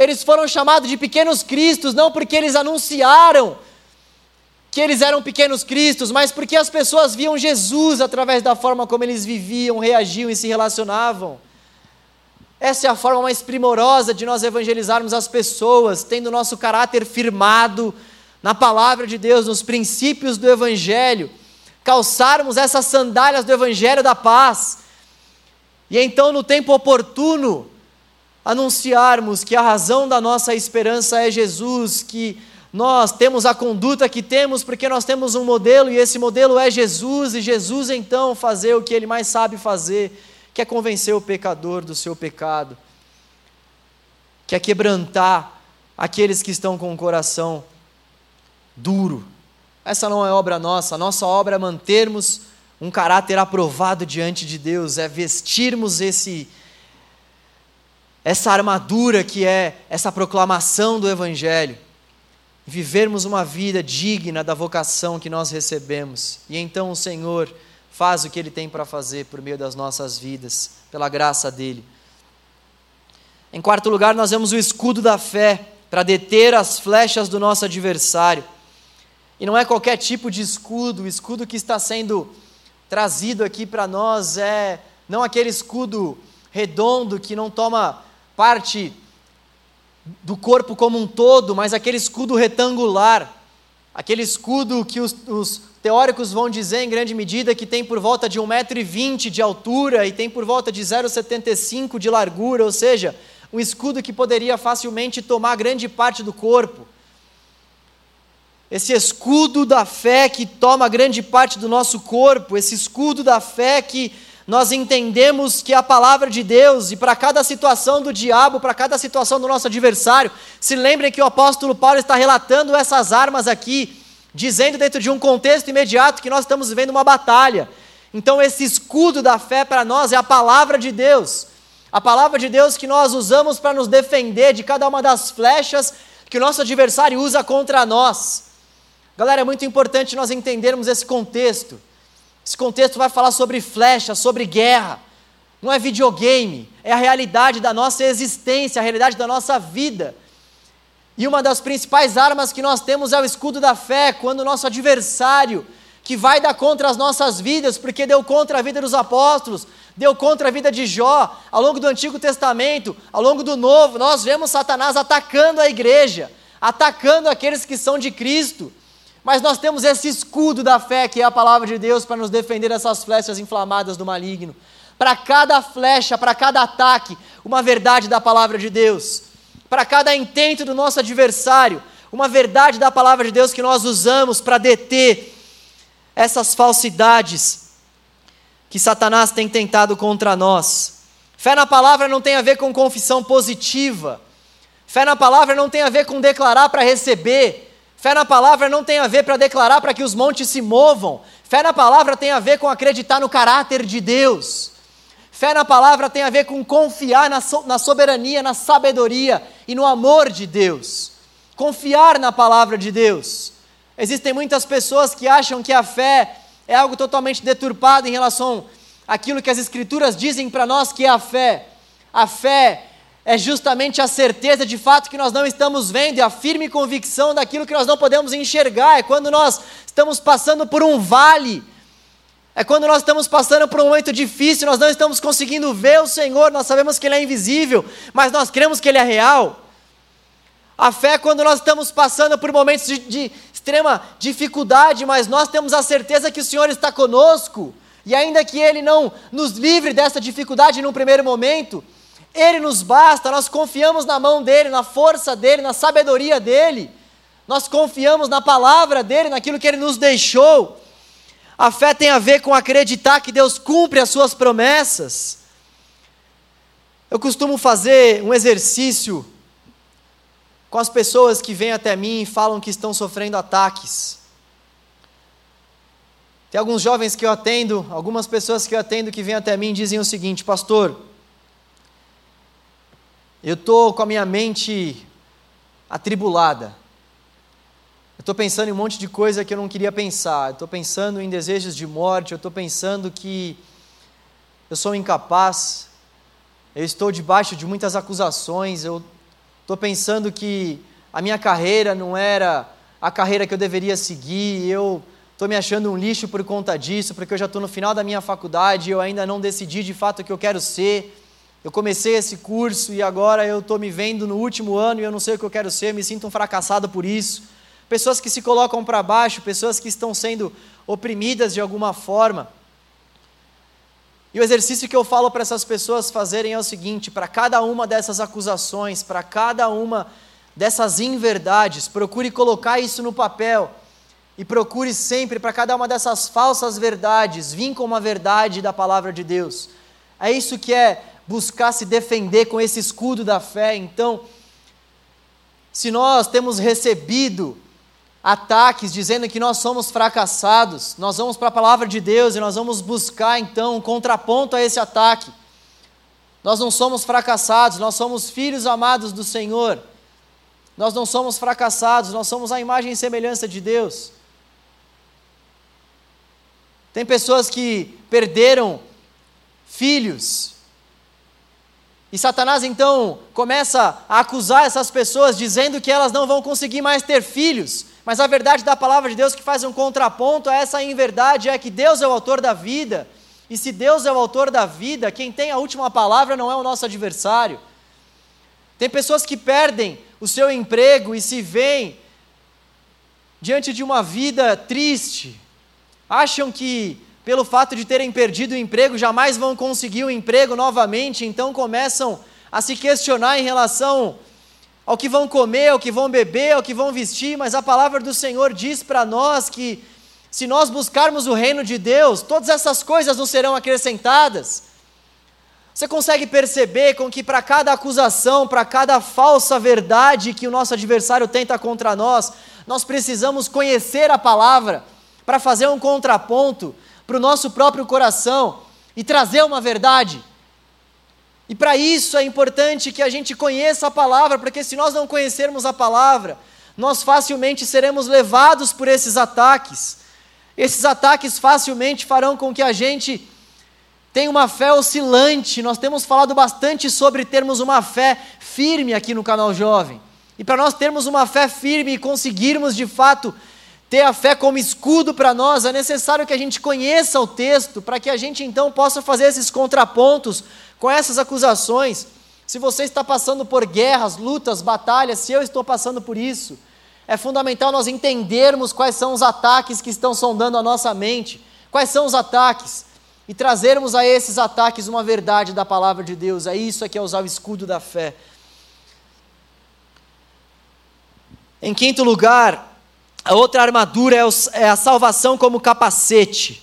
Eles foram chamados de pequenos cristos, não porque eles anunciaram que eles eram pequenos cristos, mas porque as pessoas viam Jesus através da forma como eles viviam, reagiam e se relacionavam. Essa é a forma mais primorosa de nós evangelizarmos as pessoas, tendo nosso caráter firmado na palavra de Deus, nos princípios do Evangelho, calçarmos essas sandálias do Evangelho da paz, e então, no tempo oportuno, anunciarmos que a razão da nossa esperança é Jesus, que nós temos a conduta que temos porque nós temos um modelo e esse modelo é Jesus, e Jesus então fazer o que ele mais sabe fazer, que é convencer o pecador do seu pecado, que é quebrantar aqueles que estão com o coração duro. Essa não é obra nossa, a nossa obra é mantermos um caráter aprovado diante de Deus, é vestirmos esse essa armadura que é essa proclamação do Evangelho, vivermos uma vida digna da vocação que nós recebemos, e então o Senhor faz o que Ele tem para fazer por meio das nossas vidas, pela graça dEle. Em quarto lugar, nós vemos o escudo da fé para deter as flechas do nosso adversário. E não é qualquer tipo de escudo, o escudo que está sendo trazido aqui para nós é não aquele escudo redondo que não toma parte do corpo como um todo, mas aquele escudo retangular, aquele escudo que os, os teóricos vão dizer em grande medida que tem por volta de 1,20m de altura e tem por volta de 0,75 de largura, ou seja, um escudo que poderia facilmente tomar grande parte do corpo. Esse escudo da fé que toma grande parte do nosso corpo, esse escudo da fé que nós entendemos que a palavra de Deus, e para cada situação do diabo, para cada situação do nosso adversário, se lembrem que o apóstolo Paulo está relatando essas armas aqui, dizendo dentro de um contexto imediato que nós estamos vivendo uma batalha. Então, esse escudo da fé para nós é a palavra de Deus, a palavra de Deus que nós usamos para nos defender de cada uma das flechas que o nosso adversário usa contra nós. Galera, é muito importante nós entendermos esse contexto. Esse contexto vai falar sobre flecha, sobre guerra. Não é videogame, é a realidade da nossa existência, a realidade da nossa vida. E uma das principais armas que nós temos é o escudo da fé, quando o nosso adversário, que vai dar contra as nossas vidas, porque deu contra a vida dos apóstolos, deu contra a vida de Jó, ao longo do Antigo Testamento, ao longo do Novo, nós vemos Satanás atacando a igreja, atacando aqueles que são de Cristo. Mas nós temos esse escudo da fé, que é a palavra de Deus, para nos defender dessas flechas inflamadas do maligno. Para cada flecha, para cada ataque, uma verdade da palavra de Deus. Para cada intento do nosso adversário, uma verdade da palavra de Deus que nós usamos para deter essas falsidades que Satanás tem tentado contra nós. Fé na palavra não tem a ver com confissão positiva. Fé na palavra não tem a ver com declarar para receber. Fé na palavra não tem a ver para declarar para que os montes se movam. Fé na palavra tem a ver com acreditar no caráter de Deus. Fé na palavra tem a ver com confiar na, so, na soberania, na sabedoria e no amor de Deus. Confiar na palavra de Deus. Existem muitas pessoas que acham que a fé é algo totalmente deturpado em relação àquilo que as Escrituras dizem para nós que é a fé. A fé é justamente a certeza de fato que nós não estamos vendo e a firme convicção daquilo que nós não podemos enxergar. É quando nós estamos passando por um vale, é quando nós estamos passando por um momento difícil, nós não estamos conseguindo ver o Senhor, nós sabemos que Ele é invisível, mas nós cremos que Ele é real. A fé é quando nós estamos passando por momentos de, de extrema dificuldade, mas nós temos a certeza que o Senhor está conosco, e ainda que Ele não nos livre dessa dificuldade num primeiro momento, ele nos basta, nós confiamos na mão dele, na força dele, na sabedoria dele. Nós confiamos na palavra dele, naquilo que ele nos deixou. A fé tem a ver com acreditar que Deus cumpre as suas promessas. Eu costumo fazer um exercício com as pessoas que vêm até mim e falam que estão sofrendo ataques. Tem alguns jovens que eu atendo, algumas pessoas que eu atendo que vêm até mim e dizem o seguinte: Pastor, eu estou com a minha mente atribulada. Eu estou pensando em um monte de coisa que eu não queria pensar. Estou pensando em desejos de morte. Estou pensando que eu sou incapaz. Eu estou debaixo de muitas acusações. Eu estou pensando que a minha carreira não era a carreira que eu deveria seguir. Eu estou me achando um lixo por conta disso, porque eu já estou no final da minha faculdade e eu ainda não decidi de fato o que eu quero ser. Eu comecei esse curso e agora eu estou me vendo no último ano e eu não sei o que eu quero ser, me sinto um fracassado por isso. Pessoas que se colocam para baixo, pessoas que estão sendo oprimidas de alguma forma. E o exercício que eu falo para essas pessoas fazerem é o seguinte: para cada uma dessas acusações, para cada uma dessas inverdades, procure colocar isso no papel e procure sempre, para cada uma dessas falsas verdades, vir com uma verdade da palavra de Deus. É isso que é buscar se defender com esse escudo da fé. Então, se nós temos recebido ataques dizendo que nós somos fracassados, nós vamos para a palavra de Deus e nós vamos buscar então um contraponto a esse ataque. Nós não somos fracassados, nós somos filhos amados do Senhor. Nós não somos fracassados, nós somos a imagem e semelhança de Deus. Tem pessoas que perderam filhos e Satanás então começa a acusar essas pessoas, dizendo que elas não vão conseguir mais ter filhos. Mas a verdade da palavra de Deus que faz um contraponto a essa inverdade é que Deus é o autor da vida. E se Deus é o autor da vida, quem tem a última palavra não é o nosso adversário. Tem pessoas que perdem o seu emprego e se veem diante de uma vida triste, acham que pelo fato de terem perdido o emprego jamais vão conseguir o um emprego novamente, então começam a se questionar em relação ao que vão comer, ao que vão beber, ao que vão vestir, mas a palavra do Senhor diz para nós que se nós buscarmos o reino de Deus, todas essas coisas nos serão acrescentadas. Você consegue perceber com que para cada acusação, para cada falsa verdade que o nosso adversário tenta contra nós, nós precisamos conhecer a palavra para fazer um contraponto para o nosso próprio coração e trazer uma verdade. E para isso é importante que a gente conheça a palavra, porque se nós não conhecermos a palavra, nós facilmente seremos levados por esses ataques. Esses ataques facilmente farão com que a gente tem uma fé oscilante. Nós temos falado bastante sobre termos uma fé firme aqui no canal Jovem. E para nós termos uma fé firme e conseguirmos de fato ter a fé como escudo para nós, é necessário que a gente conheça o texto, para que a gente então possa fazer esses contrapontos com essas acusações. Se você está passando por guerras, lutas, batalhas, se eu estou passando por isso, é fundamental nós entendermos quais são os ataques que estão sondando a nossa mente, quais são os ataques e trazermos a esses ataques uma verdade da palavra de Deus. É isso que é usar o escudo da fé. Em quinto lugar, a outra armadura é, é a salvação como capacete.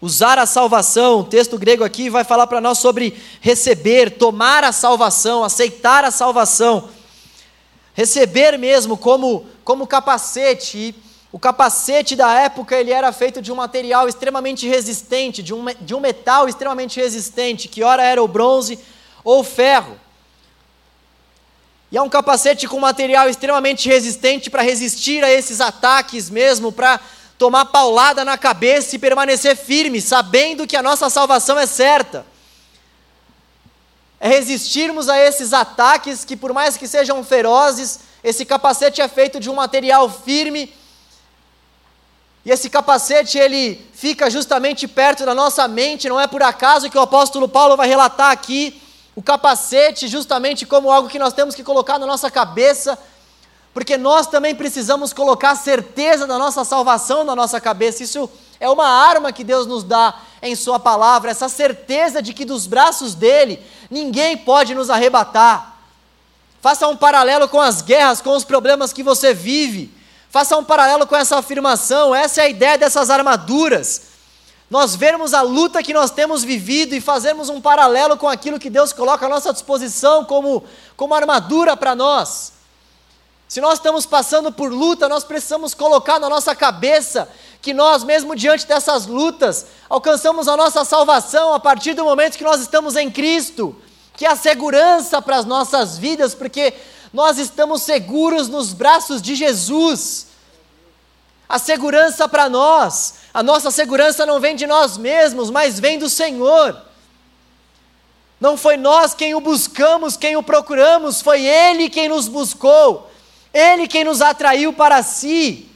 Usar a salvação, o texto grego aqui vai falar para nós sobre receber, tomar a salvação, aceitar a salvação. Receber mesmo como, como capacete. O capacete da época ele era feito de um material extremamente resistente, de um, de um metal extremamente resistente, que ora era o bronze ou o ferro. E é um capacete com material extremamente resistente para resistir a esses ataques mesmo, para tomar paulada na cabeça e permanecer firme, sabendo que a nossa salvação é certa. É resistirmos a esses ataques que, por mais que sejam ferozes, esse capacete é feito de um material firme e esse capacete ele fica justamente perto da nossa mente, não é por acaso que o apóstolo Paulo vai relatar aqui o capacete justamente como algo que nós temos que colocar na nossa cabeça, porque nós também precisamos colocar certeza da nossa salvação na nossa cabeça. Isso é uma arma que Deus nos dá em Sua palavra, essa certeza de que dos braços dele ninguém pode nos arrebatar. Faça um paralelo com as guerras, com os problemas que você vive. Faça um paralelo com essa afirmação, essa é a ideia dessas armaduras. Nós vermos a luta que nós temos vivido e fazermos um paralelo com aquilo que Deus coloca à nossa disposição como, como armadura para nós. Se nós estamos passando por luta, nós precisamos colocar na nossa cabeça que nós, mesmo diante dessas lutas, alcançamos a nossa salvação a partir do momento que nós estamos em Cristo, que é a segurança para as nossas vidas, porque nós estamos seguros nos braços de Jesus. A segurança para nós, a nossa segurança não vem de nós mesmos, mas vem do Senhor. Não foi nós quem o buscamos, quem o procuramos, foi Ele quem nos buscou, Ele quem nos atraiu para si.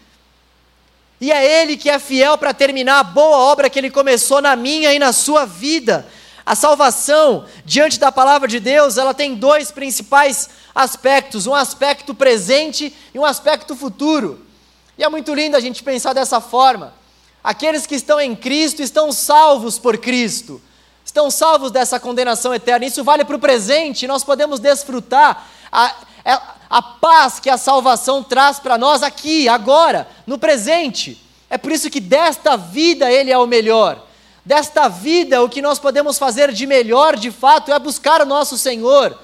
E é Ele que é fiel para terminar a boa obra que Ele começou na minha e na sua vida. A salvação, diante da palavra de Deus, ela tem dois principais aspectos: um aspecto presente e um aspecto futuro. E é muito lindo a gente pensar dessa forma. Aqueles que estão em Cristo estão salvos por Cristo, estão salvos dessa condenação eterna. Isso vale para o presente, nós podemos desfrutar a, é, a paz que a salvação traz para nós aqui, agora, no presente. É por isso que desta vida Ele é o melhor desta vida, o que nós podemos fazer de melhor, de fato, é buscar o nosso Senhor.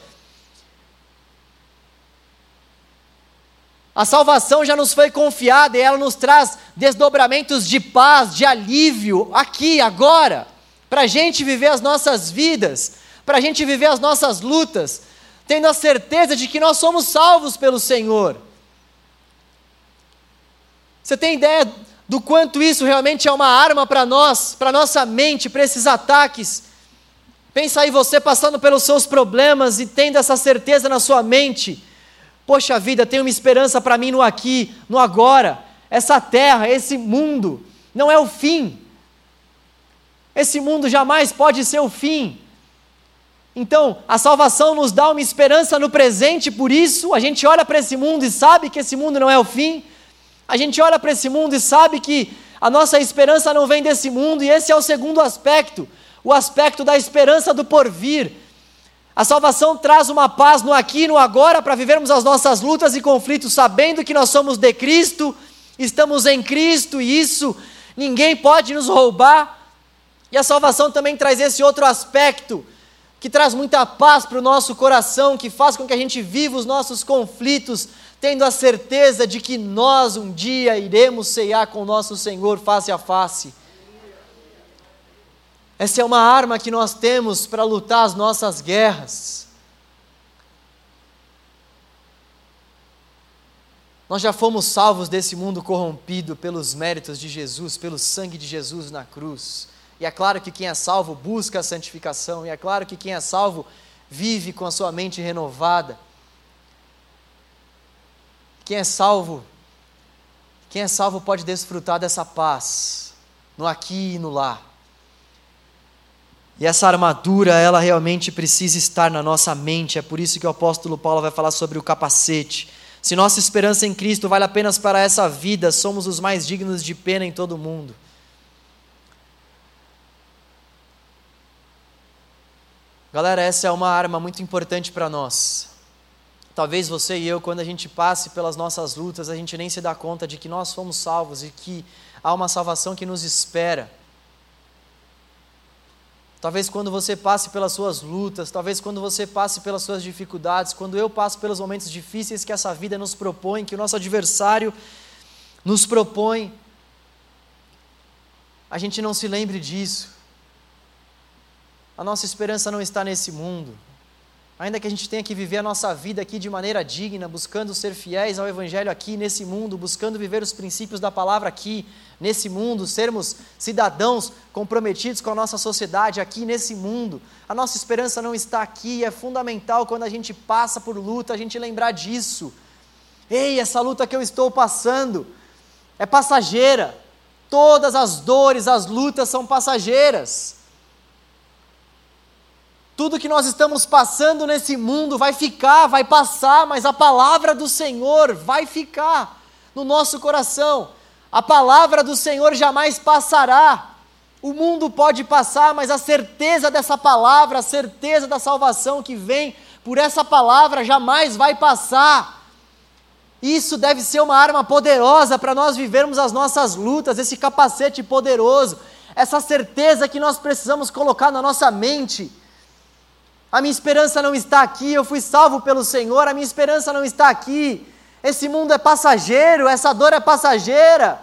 A salvação já nos foi confiada e ela nos traz desdobramentos de paz, de alívio, aqui, agora, para a gente viver as nossas vidas, para a gente viver as nossas lutas, tendo a certeza de que nós somos salvos pelo Senhor. Você tem ideia do quanto isso realmente é uma arma para nós, para nossa mente, para esses ataques. Pensa aí você passando pelos seus problemas e tendo essa certeza na sua mente. Poxa vida, tem uma esperança para mim no aqui, no agora. Essa terra, esse mundo, não é o fim. Esse mundo jamais pode ser o fim. Então, a salvação nos dá uma esperança no presente, por isso a gente olha para esse mundo e sabe que esse mundo não é o fim. A gente olha para esse mundo e sabe que a nossa esperança não vem desse mundo, e esse é o segundo aspecto, o aspecto da esperança do porvir. A salvação traz uma paz no aqui e no agora para vivermos as nossas lutas e conflitos, sabendo que nós somos de Cristo, estamos em Cristo e isso ninguém pode nos roubar. E a salvação também traz esse outro aspecto, que traz muita paz para o nosso coração, que faz com que a gente viva os nossos conflitos, tendo a certeza de que nós um dia iremos ceiar com o nosso Senhor face a face. Essa é uma arma que nós temos para lutar as nossas guerras. Nós já fomos salvos desse mundo corrompido pelos méritos de Jesus, pelo sangue de Jesus na cruz. E é claro que quem é salvo busca a santificação, e é claro que quem é salvo vive com a sua mente renovada. Quem é salvo, quem é salvo pode desfrutar dessa paz no aqui e no lá. E essa armadura, ela realmente precisa estar na nossa mente. É por isso que o apóstolo Paulo vai falar sobre o capacete. Se nossa esperança em Cristo vale apenas para essa vida, somos os mais dignos de pena em todo o mundo. Galera, essa é uma arma muito importante para nós. Talvez você e eu, quando a gente passe pelas nossas lutas, a gente nem se dá conta de que nós fomos salvos e que há uma salvação que nos espera. Talvez quando você passe pelas suas lutas, talvez quando você passe pelas suas dificuldades, quando eu passo pelos momentos difíceis que essa vida nos propõe, que o nosso adversário nos propõe, a gente não se lembre disso. A nossa esperança não está nesse mundo. Ainda que a gente tenha que viver a nossa vida aqui de maneira digna, buscando ser fiéis ao Evangelho aqui nesse mundo, buscando viver os princípios da palavra aqui nesse mundo, sermos cidadãos comprometidos com a nossa sociedade aqui nesse mundo. A nossa esperança não está aqui, é fundamental quando a gente passa por luta a gente lembrar disso. Ei, essa luta que eu estou passando é passageira. Todas as dores, as lutas são passageiras. Tudo que nós estamos passando nesse mundo vai ficar, vai passar, mas a palavra do Senhor vai ficar no nosso coração. A palavra do Senhor jamais passará. O mundo pode passar, mas a certeza dessa palavra, a certeza da salvação que vem por essa palavra jamais vai passar. Isso deve ser uma arma poderosa para nós vivermos as nossas lutas, esse capacete poderoso, essa certeza que nós precisamos colocar na nossa mente a minha esperança não está aqui, eu fui salvo pelo Senhor, a minha esperança não está aqui. Esse mundo é passageiro, essa dor é passageira.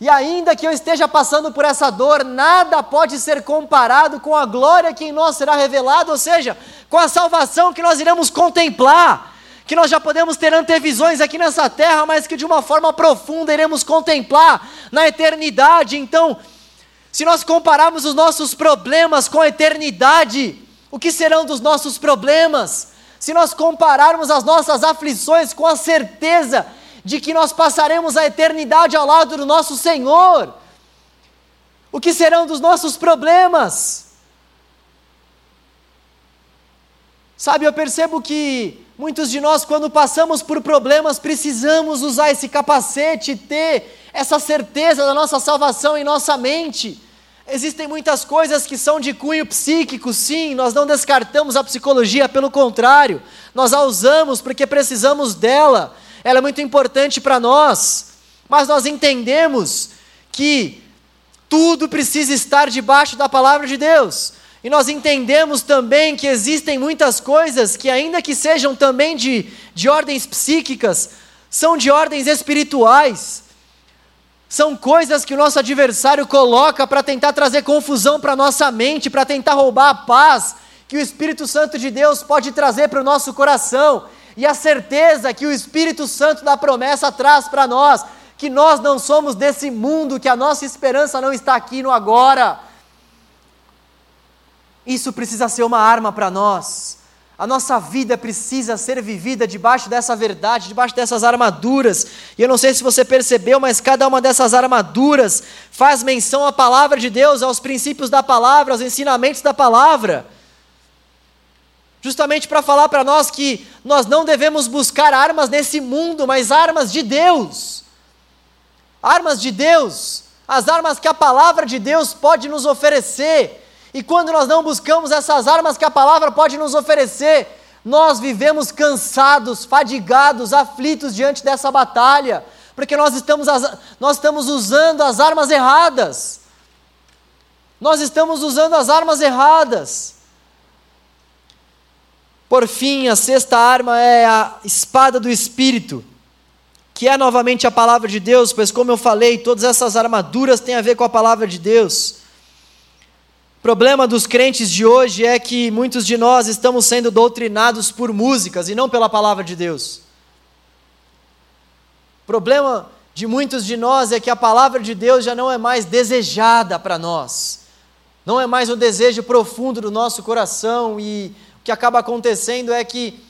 E ainda que eu esteja passando por essa dor, nada pode ser comparado com a glória que em nós será revelada, ou seja, com a salvação que nós iremos contemplar, que nós já podemos ter antevisões aqui nessa terra, mas que de uma forma profunda iremos contemplar na eternidade. Então, se nós compararmos os nossos problemas com a eternidade, o que serão dos nossos problemas? Se nós compararmos as nossas aflições com a certeza de que nós passaremos a eternidade ao lado do nosso Senhor, o que serão dos nossos problemas? Sabe, eu percebo que muitos de nós, quando passamos por problemas, precisamos usar esse capacete, ter essa certeza da nossa salvação em nossa mente. Existem muitas coisas que são de cunho psíquico, sim, nós não descartamos a psicologia, pelo contrário, nós a usamos porque precisamos dela, ela é muito importante para nós, mas nós entendemos que tudo precisa estar debaixo da palavra de Deus. E nós entendemos também que existem muitas coisas que, ainda que sejam também de, de ordens psíquicas, são de ordens espirituais. São coisas que o nosso adversário coloca para tentar trazer confusão para nossa mente, para tentar roubar a paz que o Espírito Santo de Deus pode trazer para o nosso coração. E a certeza que o Espírito Santo da promessa traz para nós, que nós não somos desse mundo, que a nossa esperança não está aqui no agora. Isso precisa ser uma arma para nós. A nossa vida precisa ser vivida debaixo dessa verdade, debaixo dessas armaduras. E eu não sei se você percebeu, mas cada uma dessas armaduras faz menção à palavra de Deus, aos princípios da palavra, aos ensinamentos da palavra. justamente para falar para nós que nós não devemos buscar armas nesse mundo, mas armas de Deus. Armas de Deus, as armas que a palavra de Deus pode nos oferecer. E quando nós não buscamos essas armas que a palavra pode nos oferecer, nós vivemos cansados, fadigados, aflitos diante dessa batalha, porque nós estamos, nós estamos usando as armas erradas. Nós estamos usando as armas erradas. Por fim, a sexta arma é a espada do Espírito, que é novamente a palavra de Deus, pois, como eu falei, todas essas armaduras têm a ver com a palavra de Deus. Problema dos crentes de hoje é que muitos de nós estamos sendo doutrinados por músicas e não pela palavra de Deus. O problema de muitos de nós é que a palavra de Deus já não é mais desejada para nós, não é mais um desejo profundo do nosso coração e o que acaba acontecendo é que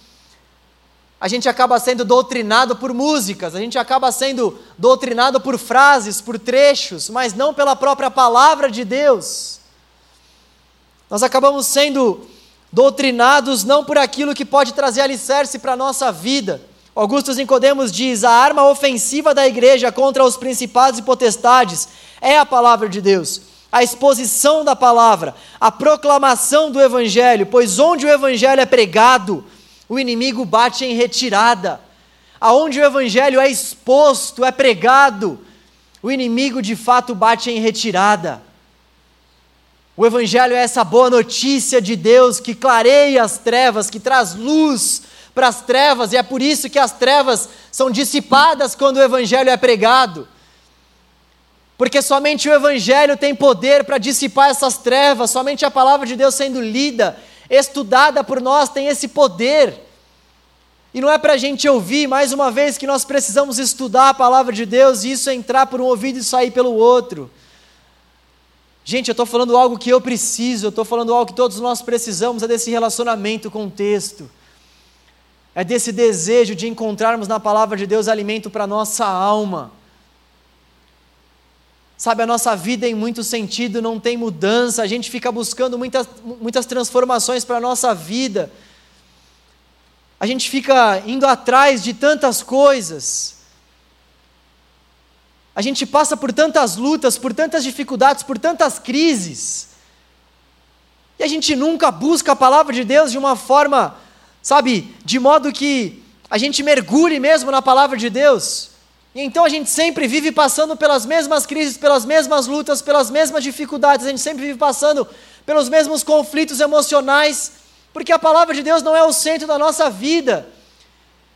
a gente acaba sendo doutrinado por músicas, a gente acaba sendo doutrinado por frases, por trechos, mas não pela própria palavra de Deus. Nós acabamos sendo doutrinados não por aquilo que pode trazer alicerce para a nossa vida. Augusto Nicodemos diz: a arma ofensiva da igreja contra os principados e potestades é a palavra de Deus a exposição da palavra, a proclamação do evangelho, pois onde o evangelho é pregado, o inimigo bate em retirada. Aonde o evangelho é exposto, é pregado, o inimigo de fato bate em retirada. O evangelho é essa boa notícia de Deus que clareia as trevas, que traz luz para as trevas, e é por isso que as trevas são dissipadas quando o evangelho é pregado porque somente o Evangelho tem poder para dissipar essas trevas, somente a palavra de Deus sendo lida, estudada por nós, tem esse poder. E não é para a gente ouvir, mais uma vez, que nós precisamos estudar a palavra de Deus e isso é entrar por um ouvido e sair pelo outro. Gente, eu estou falando algo que eu preciso, eu estou falando algo que todos nós precisamos, é desse relacionamento com o texto. É desse desejo de encontrarmos na palavra de Deus alimento para a nossa alma. Sabe, a nossa vida em muito sentido não tem mudança, a gente fica buscando muitas, muitas transformações para a nossa vida. A gente fica indo atrás de tantas coisas. A gente passa por tantas lutas, por tantas dificuldades, por tantas crises. E a gente nunca busca a palavra de Deus de uma forma, sabe, de modo que a gente mergulhe mesmo na palavra de Deus. E então a gente sempre vive passando pelas mesmas crises, pelas mesmas lutas, pelas mesmas dificuldades, a gente sempre vive passando pelos mesmos conflitos emocionais, porque a palavra de Deus não é o centro da nossa vida.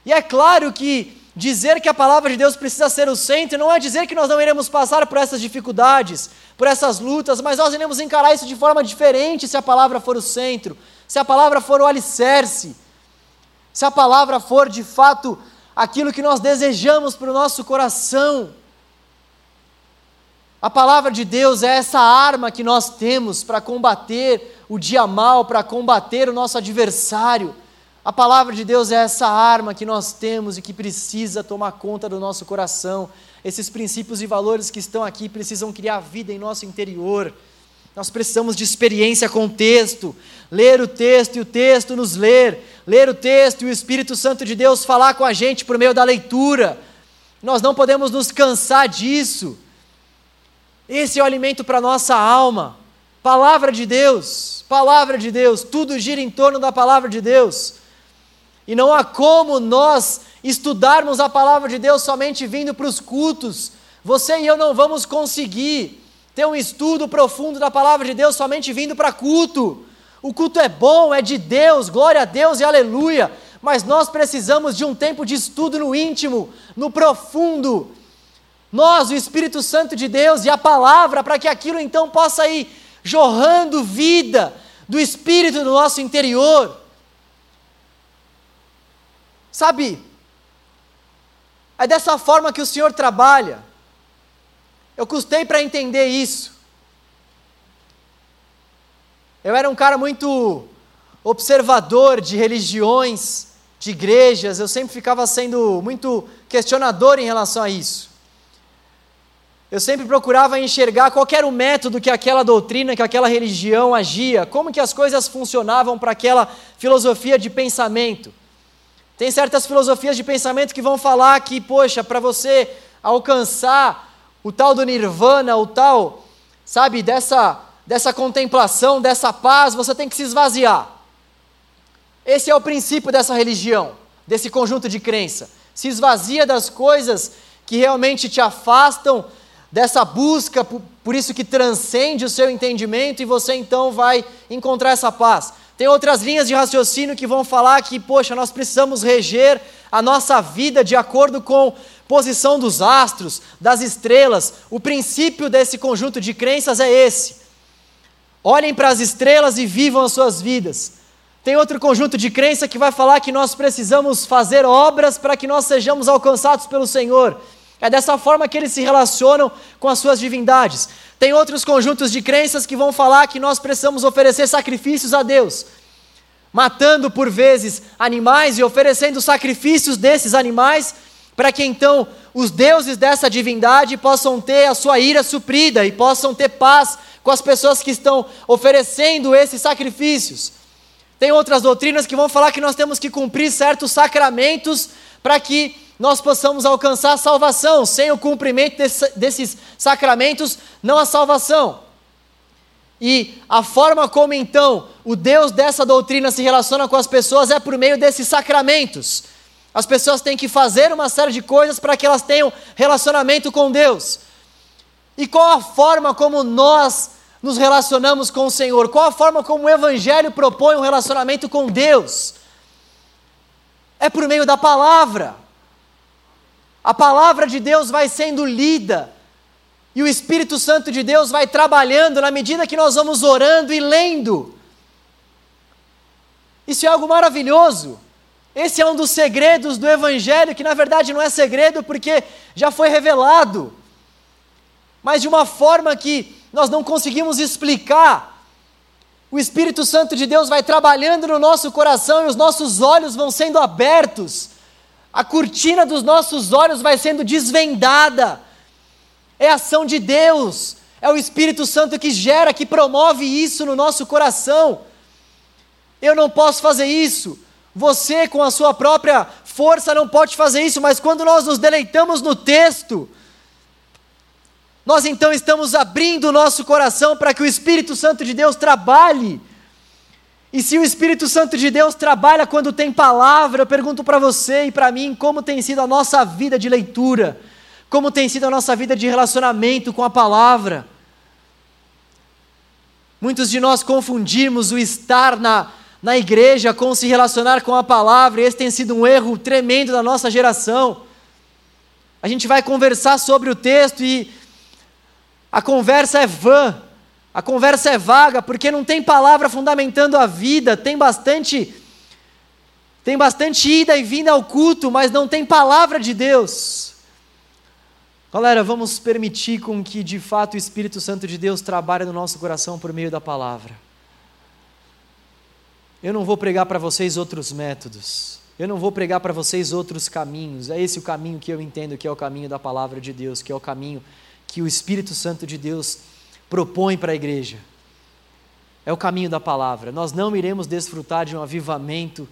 E é claro que dizer que a palavra de Deus precisa ser o centro não é dizer que nós não iremos passar por essas dificuldades, por essas lutas, mas nós iremos encarar isso de forma diferente se a palavra for o centro, se a palavra for o alicerce, se a palavra for de fato aquilo que nós desejamos para o nosso coração. A palavra de Deus é essa arma que nós temos para combater o dia mal, para combater o nosso adversário. A palavra de Deus é essa arma que nós temos e que precisa tomar conta do nosso coração. Esses princípios e valores que estão aqui precisam criar vida em nosso interior. Nós precisamos de experiência com o texto, ler o texto e o texto nos ler, ler o texto e o Espírito Santo de Deus falar com a gente por meio da leitura. Nós não podemos nos cansar disso. Esse é o alimento para a nossa alma. Palavra de Deus, palavra de Deus, tudo gira em torno da palavra de Deus. E não há como nós estudarmos a palavra de Deus somente vindo para os cultos. Você e eu não vamos conseguir ter um estudo profundo da palavra de Deus somente vindo para culto. O culto é bom, é de Deus, glória a Deus e aleluia, mas nós precisamos de um tempo de estudo no íntimo, no profundo. Nós, o Espírito Santo de Deus e a palavra, para que aquilo então possa ir jorrando vida do Espírito no nosso interior. Sabe, é dessa forma que o Senhor trabalha. Eu custei para entender isso. Eu era um cara muito observador de religiões, de igrejas, eu sempre ficava sendo muito questionador em relação a isso. eu sempre procurava enxergar qual era o método que aquela doutrina, que aquela religião agia, como que as coisas funcionavam para aquela filosofia de pensamento. Tem certas filosofias de pensamento que vão falar que, poxa, para você alcançar o tal do nirvana, o tal, sabe, dessa, dessa contemplação, dessa paz, você tem que se esvaziar. Esse é o princípio dessa religião, desse conjunto de crença. Se esvazia das coisas que realmente te afastam dessa busca, por isso que transcende o seu entendimento e você então vai encontrar essa paz. Tem outras linhas de raciocínio que vão falar que, poxa, nós precisamos reger a nossa vida de acordo com posição dos astros, das estrelas. O princípio desse conjunto de crenças é esse. Olhem para as estrelas e vivam as suas vidas. Tem outro conjunto de crença que vai falar que nós precisamos fazer obras para que nós sejamos alcançados pelo Senhor. É dessa forma que eles se relacionam com as suas divindades. Tem outros conjuntos de crenças que vão falar que nós precisamos oferecer sacrifícios a Deus, matando por vezes animais e oferecendo sacrifícios desses animais, para que então os deuses dessa divindade possam ter a sua ira suprida e possam ter paz com as pessoas que estão oferecendo esses sacrifícios. Tem outras doutrinas que vão falar que nós temos que cumprir certos sacramentos para que nós possamos alcançar salvação. Sem o cumprimento desse, desses sacramentos, não há salvação. E a forma como então o Deus dessa doutrina se relaciona com as pessoas é por meio desses sacramentos. As pessoas têm que fazer uma série de coisas para que elas tenham relacionamento com Deus. E qual a forma como nós nos relacionamos com o Senhor? Qual a forma como o Evangelho propõe um relacionamento com Deus? É por meio da palavra. A palavra de Deus vai sendo lida, e o Espírito Santo de Deus vai trabalhando na medida que nós vamos orando e lendo. Isso é algo maravilhoso. Esse é um dos segredos do Evangelho, que na verdade não é segredo porque já foi revelado, mas de uma forma que nós não conseguimos explicar. O Espírito Santo de Deus vai trabalhando no nosso coração e os nossos olhos vão sendo abertos a cortina dos nossos olhos vai sendo desvendada. É a ação de Deus, é o Espírito Santo que gera, que promove isso no nosso coração. Eu não posso fazer isso. Você, com a sua própria força, não pode fazer isso, mas quando nós nos deleitamos no texto, nós então estamos abrindo o nosso coração para que o Espírito Santo de Deus trabalhe e se o Espírito Santo de Deus trabalha quando tem palavra, eu pergunto para você e para mim como tem sido a nossa vida de leitura, como tem sido a nossa vida de relacionamento com a palavra. Muitos de nós confundimos o estar na, na igreja com se relacionar com a palavra, e esse tem sido um erro tremendo da nossa geração. A gente vai conversar sobre o texto e a conversa é vã, a conversa é vaga porque não tem palavra fundamentando a vida, tem bastante tem bastante ida e vinda ao culto, mas não tem palavra de Deus. Galera, vamos permitir com que de fato o Espírito Santo de Deus trabalhe no nosso coração por meio da palavra. Eu não vou pregar para vocês outros métodos. Eu não vou pregar para vocês outros caminhos. É esse o caminho que eu entendo que é o caminho da palavra de Deus, que é o caminho que o Espírito Santo de Deus propõe para a igreja. É o caminho da palavra. Nós não iremos desfrutar de um avivamento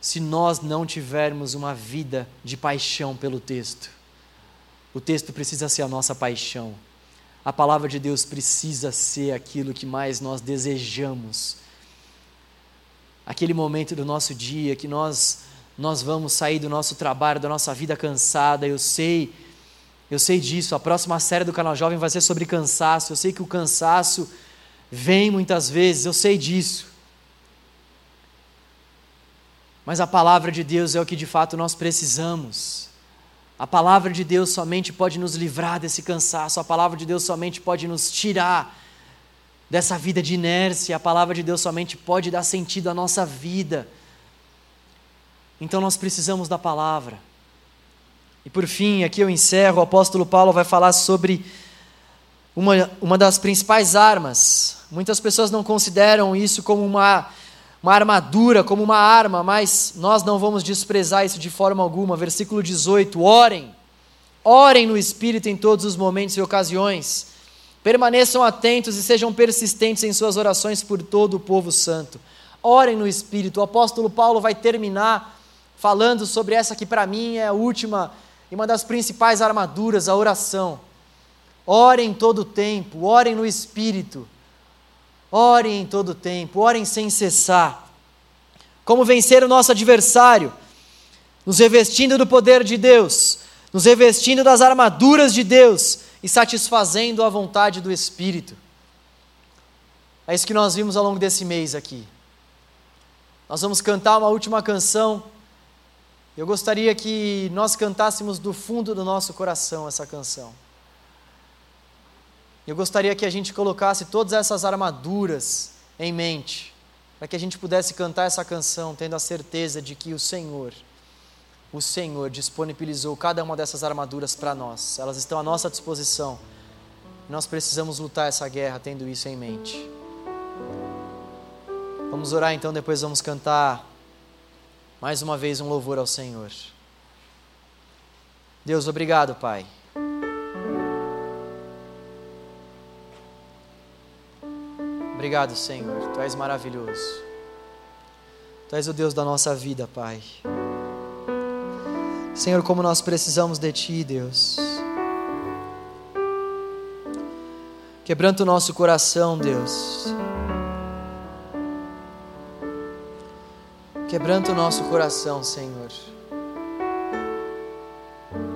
se nós não tivermos uma vida de paixão pelo texto. O texto precisa ser a nossa paixão. A palavra de Deus precisa ser aquilo que mais nós desejamos. Aquele momento do nosso dia que nós nós vamos sair do nosso trabalho, da nossa vida cansada, eu sei eu sei disso. A próxima série do canal Jovem vai ser sobre cansaço. Eu sei que o cansaço vem muitas vezes, eu sei disso. Mas a palavra de Deus é o que de fato nós precisamos. A palavra de Deus somente pode nos livrar desse cansaço, a palavra de Deus somente pode nos tirar dessa vida de inércia, a palavra de Deus somente pode dar sentido à nossa vida. Então nós precisamos da palavra. E por fim, aqui eu encerro, o apóstolo Paulo vai falar sobre uma, uma das principais armas. Muitas pessoas não consideram isso como uma, uma armadura, como uma arma, mas nós não vamos desprezar isso de forma alguma. Versículo 18: Orem Orem no Espírito em todos os momentos e ocasiões. Permaneçam atentos e sejam persistentes em suas orações por todo o povo santo. Orem no Espírito. O apóstolo Paulo vai terminar falando sobre essa que para mim é a última e uma das principais armaduras, a oração. Orem em todo o tempo, orem no Espírito. Orem em todo o tempo, orem sem cessar. Como vencer o nosso adversário? Nos revestindo do poder de Deus, nos revestindo das armaduras de Deus e satisfazendo a vontade do Espírito. É isso que nós vimos ao longo desse mês aqui. Nós vamos cantar uma última canção. Eu gostaria que nós cantássemos do fundo do nosso coração essa canção. Eu gostaria que a gente colocasse todas essas armaduras em mente, para que a gente pudesse cantar essa canção tendo a certeza de que o Senhor o Senhor disponibilizou cada uma dessas armaduras para nós, elas estão à nossa disposição. Nós precisamos lutar essa guerra tendo isso em mente. Vamos orar então, depois vamos cantar mais uma vez um louvor ao Senhor. Deus, obrigado, Pai. Obrigado, Senhor. Tu és maravilhoso. Tu és o Deus da nossa vida, Pai. Senhor, como nós precisamos de Ti, Deus. Quebranta o nosso coração, Deus. Quebranta o nosso coração, Senhor.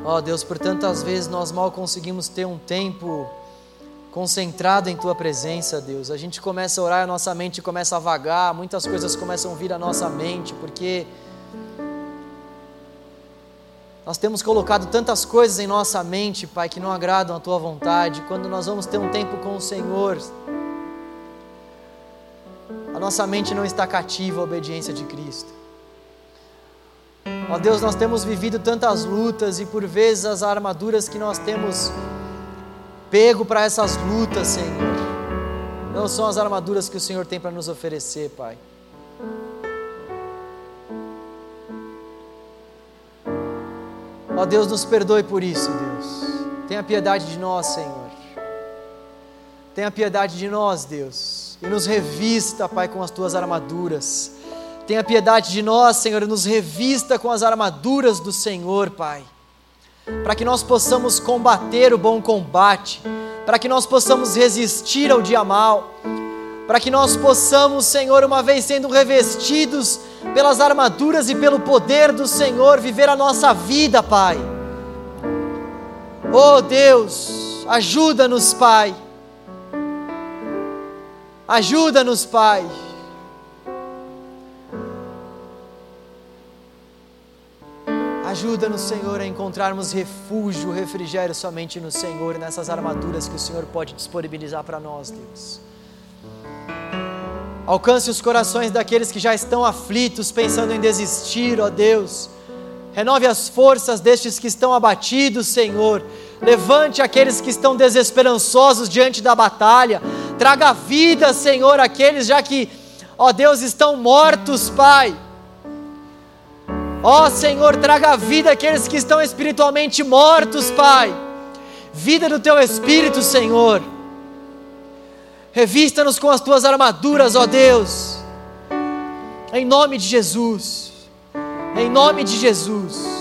Ó oh, Deus, por tantas vezes nós mal conseguimos ter um tempo concentrado em Tua presença, Deus. A gente começa a orar, a nossa mente começa a vagar, muitas coisas começam a vir à nossa mente, porque nós temos colocado tantas coisas em nossa mente, Pai, que não agradam a tua vontade. Quando nós vamos ter um tempo com o Senhor, a nossa mente não está cativa à obediência de Cristo. Ó Deus, nós temos vivido tantas lutas e por vezes as armaduras que nós temos pego para essas lutas, Senhor, não são as armaduras que o Senhor tem para nos oferecer, Pai. Ó Deus, nos perdoe por isso, Deus. Tenha piedade de nós, Senhor. Tenha piedade de nós, Deus. E nos revista, Pai, com as tuas armaduras. Tenha piedade de nós, Senhor, e nos revista com as armaduras do Senhor, Pai. Para que nós possamos combater o bom combate, para que nós possamos resistir ao dia mal, para que nós possamos, Senhor, uma vez sendo revestidos pelas armaduras e pelo poder do Senhor, viver a nossa vida, Pai. Oh Deus, ajuda-nos, Pai. Ajuda-nos, Pai. Ajuda-nos, Senhor, a encontrarmos refúgio, refrigério somente no Senhor, nessas armaduras que o Senhor pode disponibilizar para nós, Deus. Alcance os corações daqueles que já estão aflitos, pensando em desistir, ó Deus. Renove as forças destes que estão abatidos, Senhor. Levante aqueles que estão desesperançosos diante da batalha. Traga vida, Senhor, aqueles já que, ó Deus, estão mortos, Pai. Ó Senhor, traga vida àqueles que estão espiritualmente mortos, Pai. Vida do teu espírito, Senhor. Revista-nos com as tuas armaduras, ó Deus. Em nome de Jesus. Em nome de Jesus.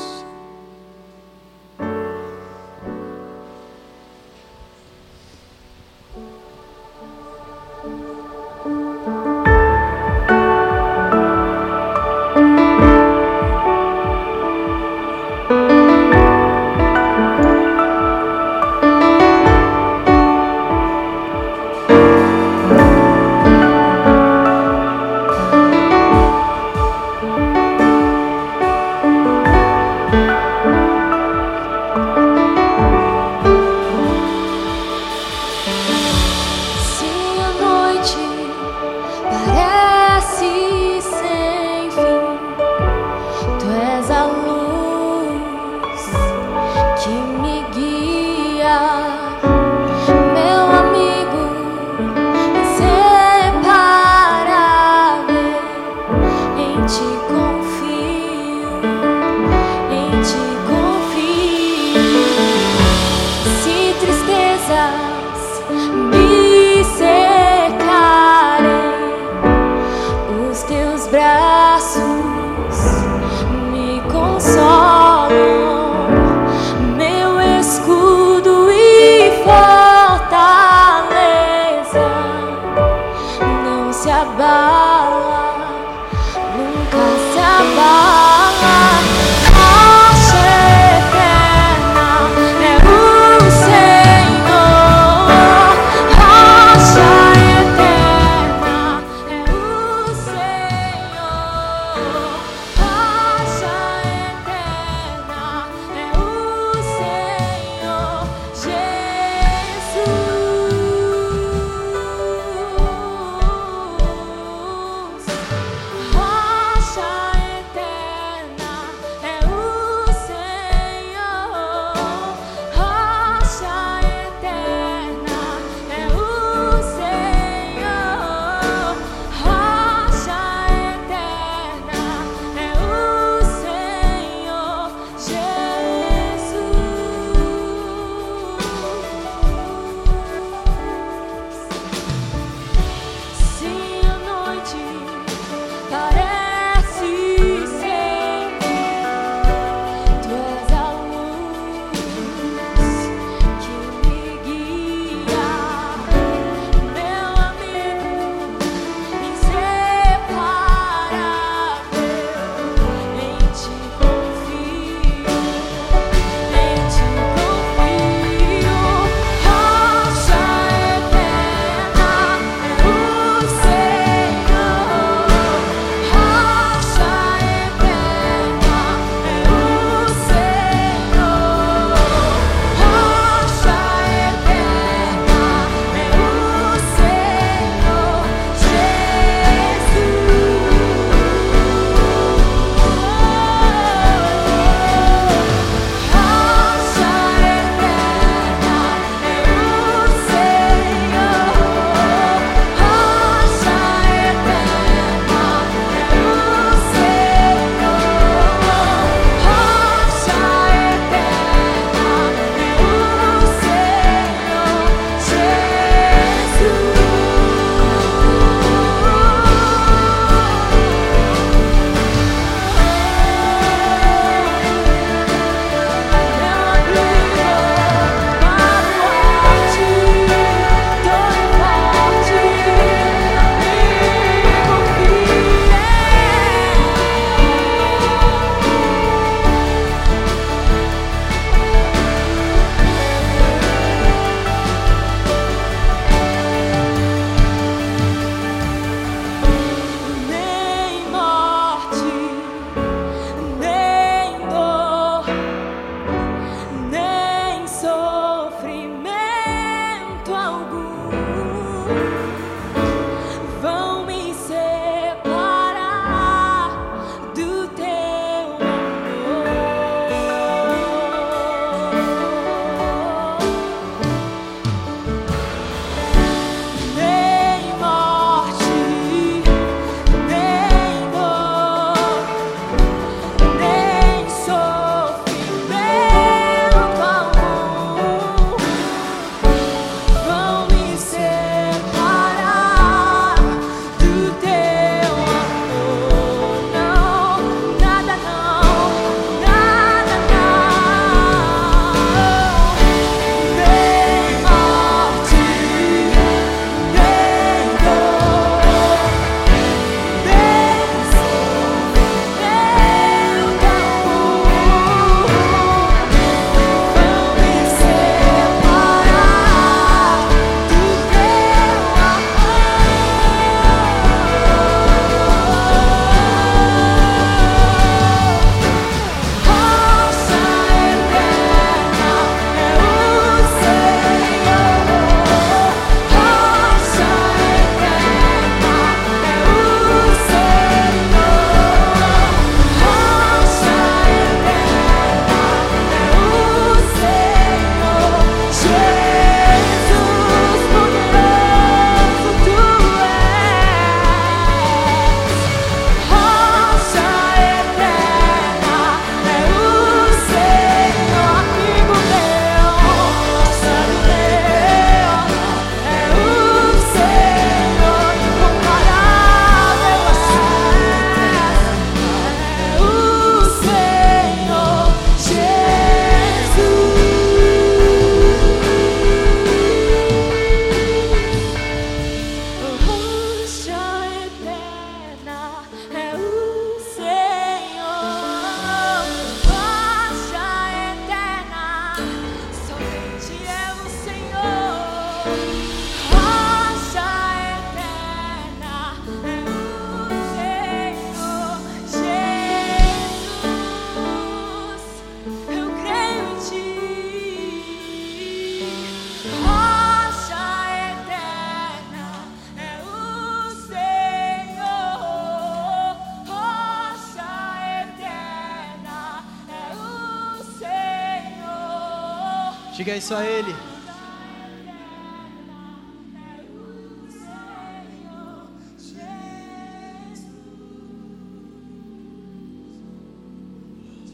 Diga isso a Ele.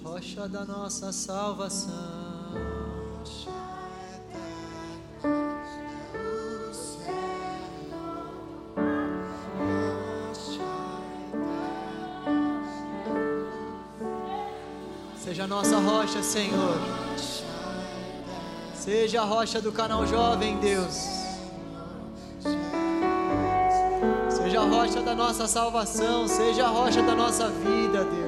Rocha da nossa salvação. Seja a nossa rocha, Senhor. Seja a rocha do canal Jovem, Deus. Seja a rocha da nossa salvação, seja a rocha da nossa vida, Deus.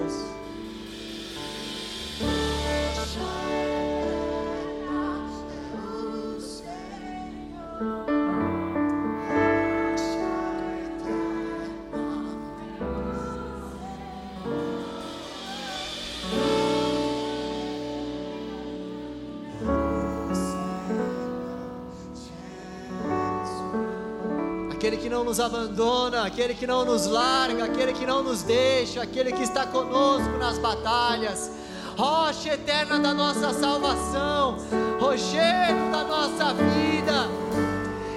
Não nos abandona, aquele que não nos larga, aquele que não nos deixa, aquele que está conosco nas batalhas, rocha eterna da nossa salvação, rochedo da nossa vida,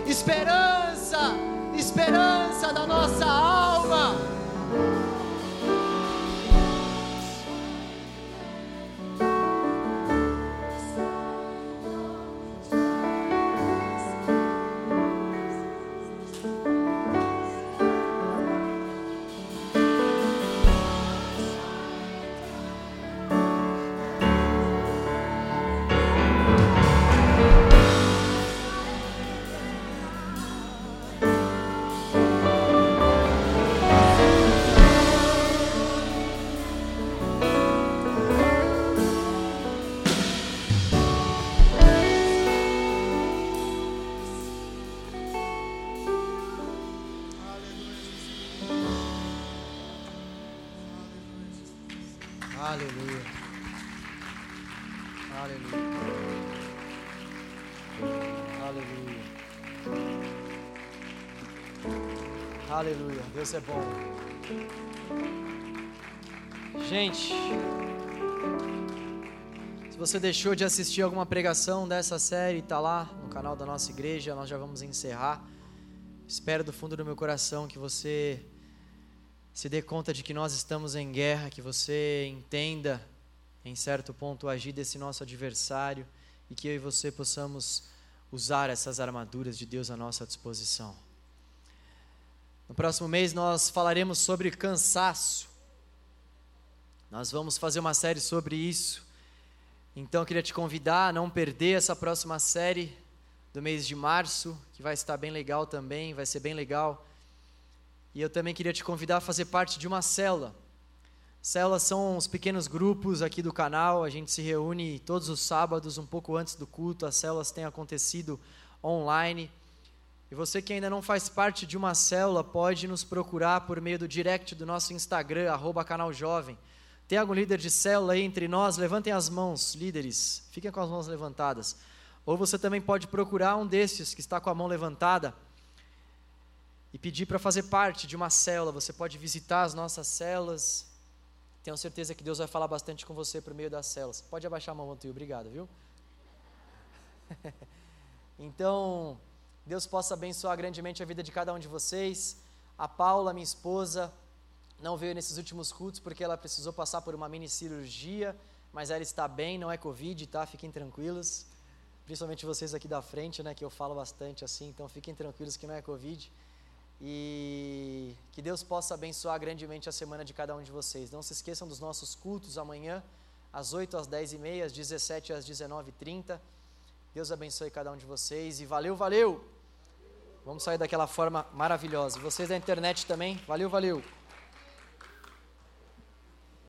esperança, esperança da nossa alma. Aleluia. Aleluia. Aleluia. Aleluia. Deus é bom. Gente, se você deixou de assistir alguma pregação dessa série, está lá no canal da nossa igreja, nós já vamos encerrar. Espero do fundo do meu coração que você se dê conta de que nós estamos em guerra, que você entenda, em certo ponto, agir desse nosso adversário e que eu e você possamos usar essas armaduras de Deus à nossa disposição. No próximo mês nós falaremos sobre cansaço. Nós vamos fazer uma série sobre isso. Então eu queria te convidar a não perder essa próxima série do mês de março, que vai estar bem legal também, vai ser bem legal. E eu também queria te convidar a fazer parte de uma célula. Células são os pequenos grupos aqui do canal, a gente se reúne todos os sábados, um pouco antes do culto, as células têm acontecido online. E você que ainda não faz parte de uma célula, pode nos procurar por meio do direct do nosso Instagram, arroba canal jovem. Tem algum líder de célula aí entre nós? Levantem as mãos, líderes, fiquem com as mãos levantadas. Ou você também pode procurar um desses que está com a mão levantada e pedir para fazer parte de uma célula. Você pode visitar as nossas células. Tenho certeza que Deus vai falar bastante com você por meio das células. Pode abaixar a mão, Antônio, obrigado, viu? então, Deus possa abençoar grandemente a vida de cada um de vocês. A Paula, minha esposa, não veio nesses últimos cultos porque ela precisou passar por uma mini cirurgia, mas ela está bem, não é Covid, tá? Fiquem tranquilos. Principalmente vocês aqui da frente, né, que eu falo bastante assim, então fiquem tranquilos que não é Covid. E que Deus possa abençoar grandemente a semana de cada um de vocês. Não se esqueçam dos nossos cultos amanhã, às 8 às 10 e meia, às 17 às 19 e 30. Deus abençoe cada um de vocês e valeu, valeu! Vamos sair daquela forma maravilhosa. Vocês da internet também, valeu, valeu!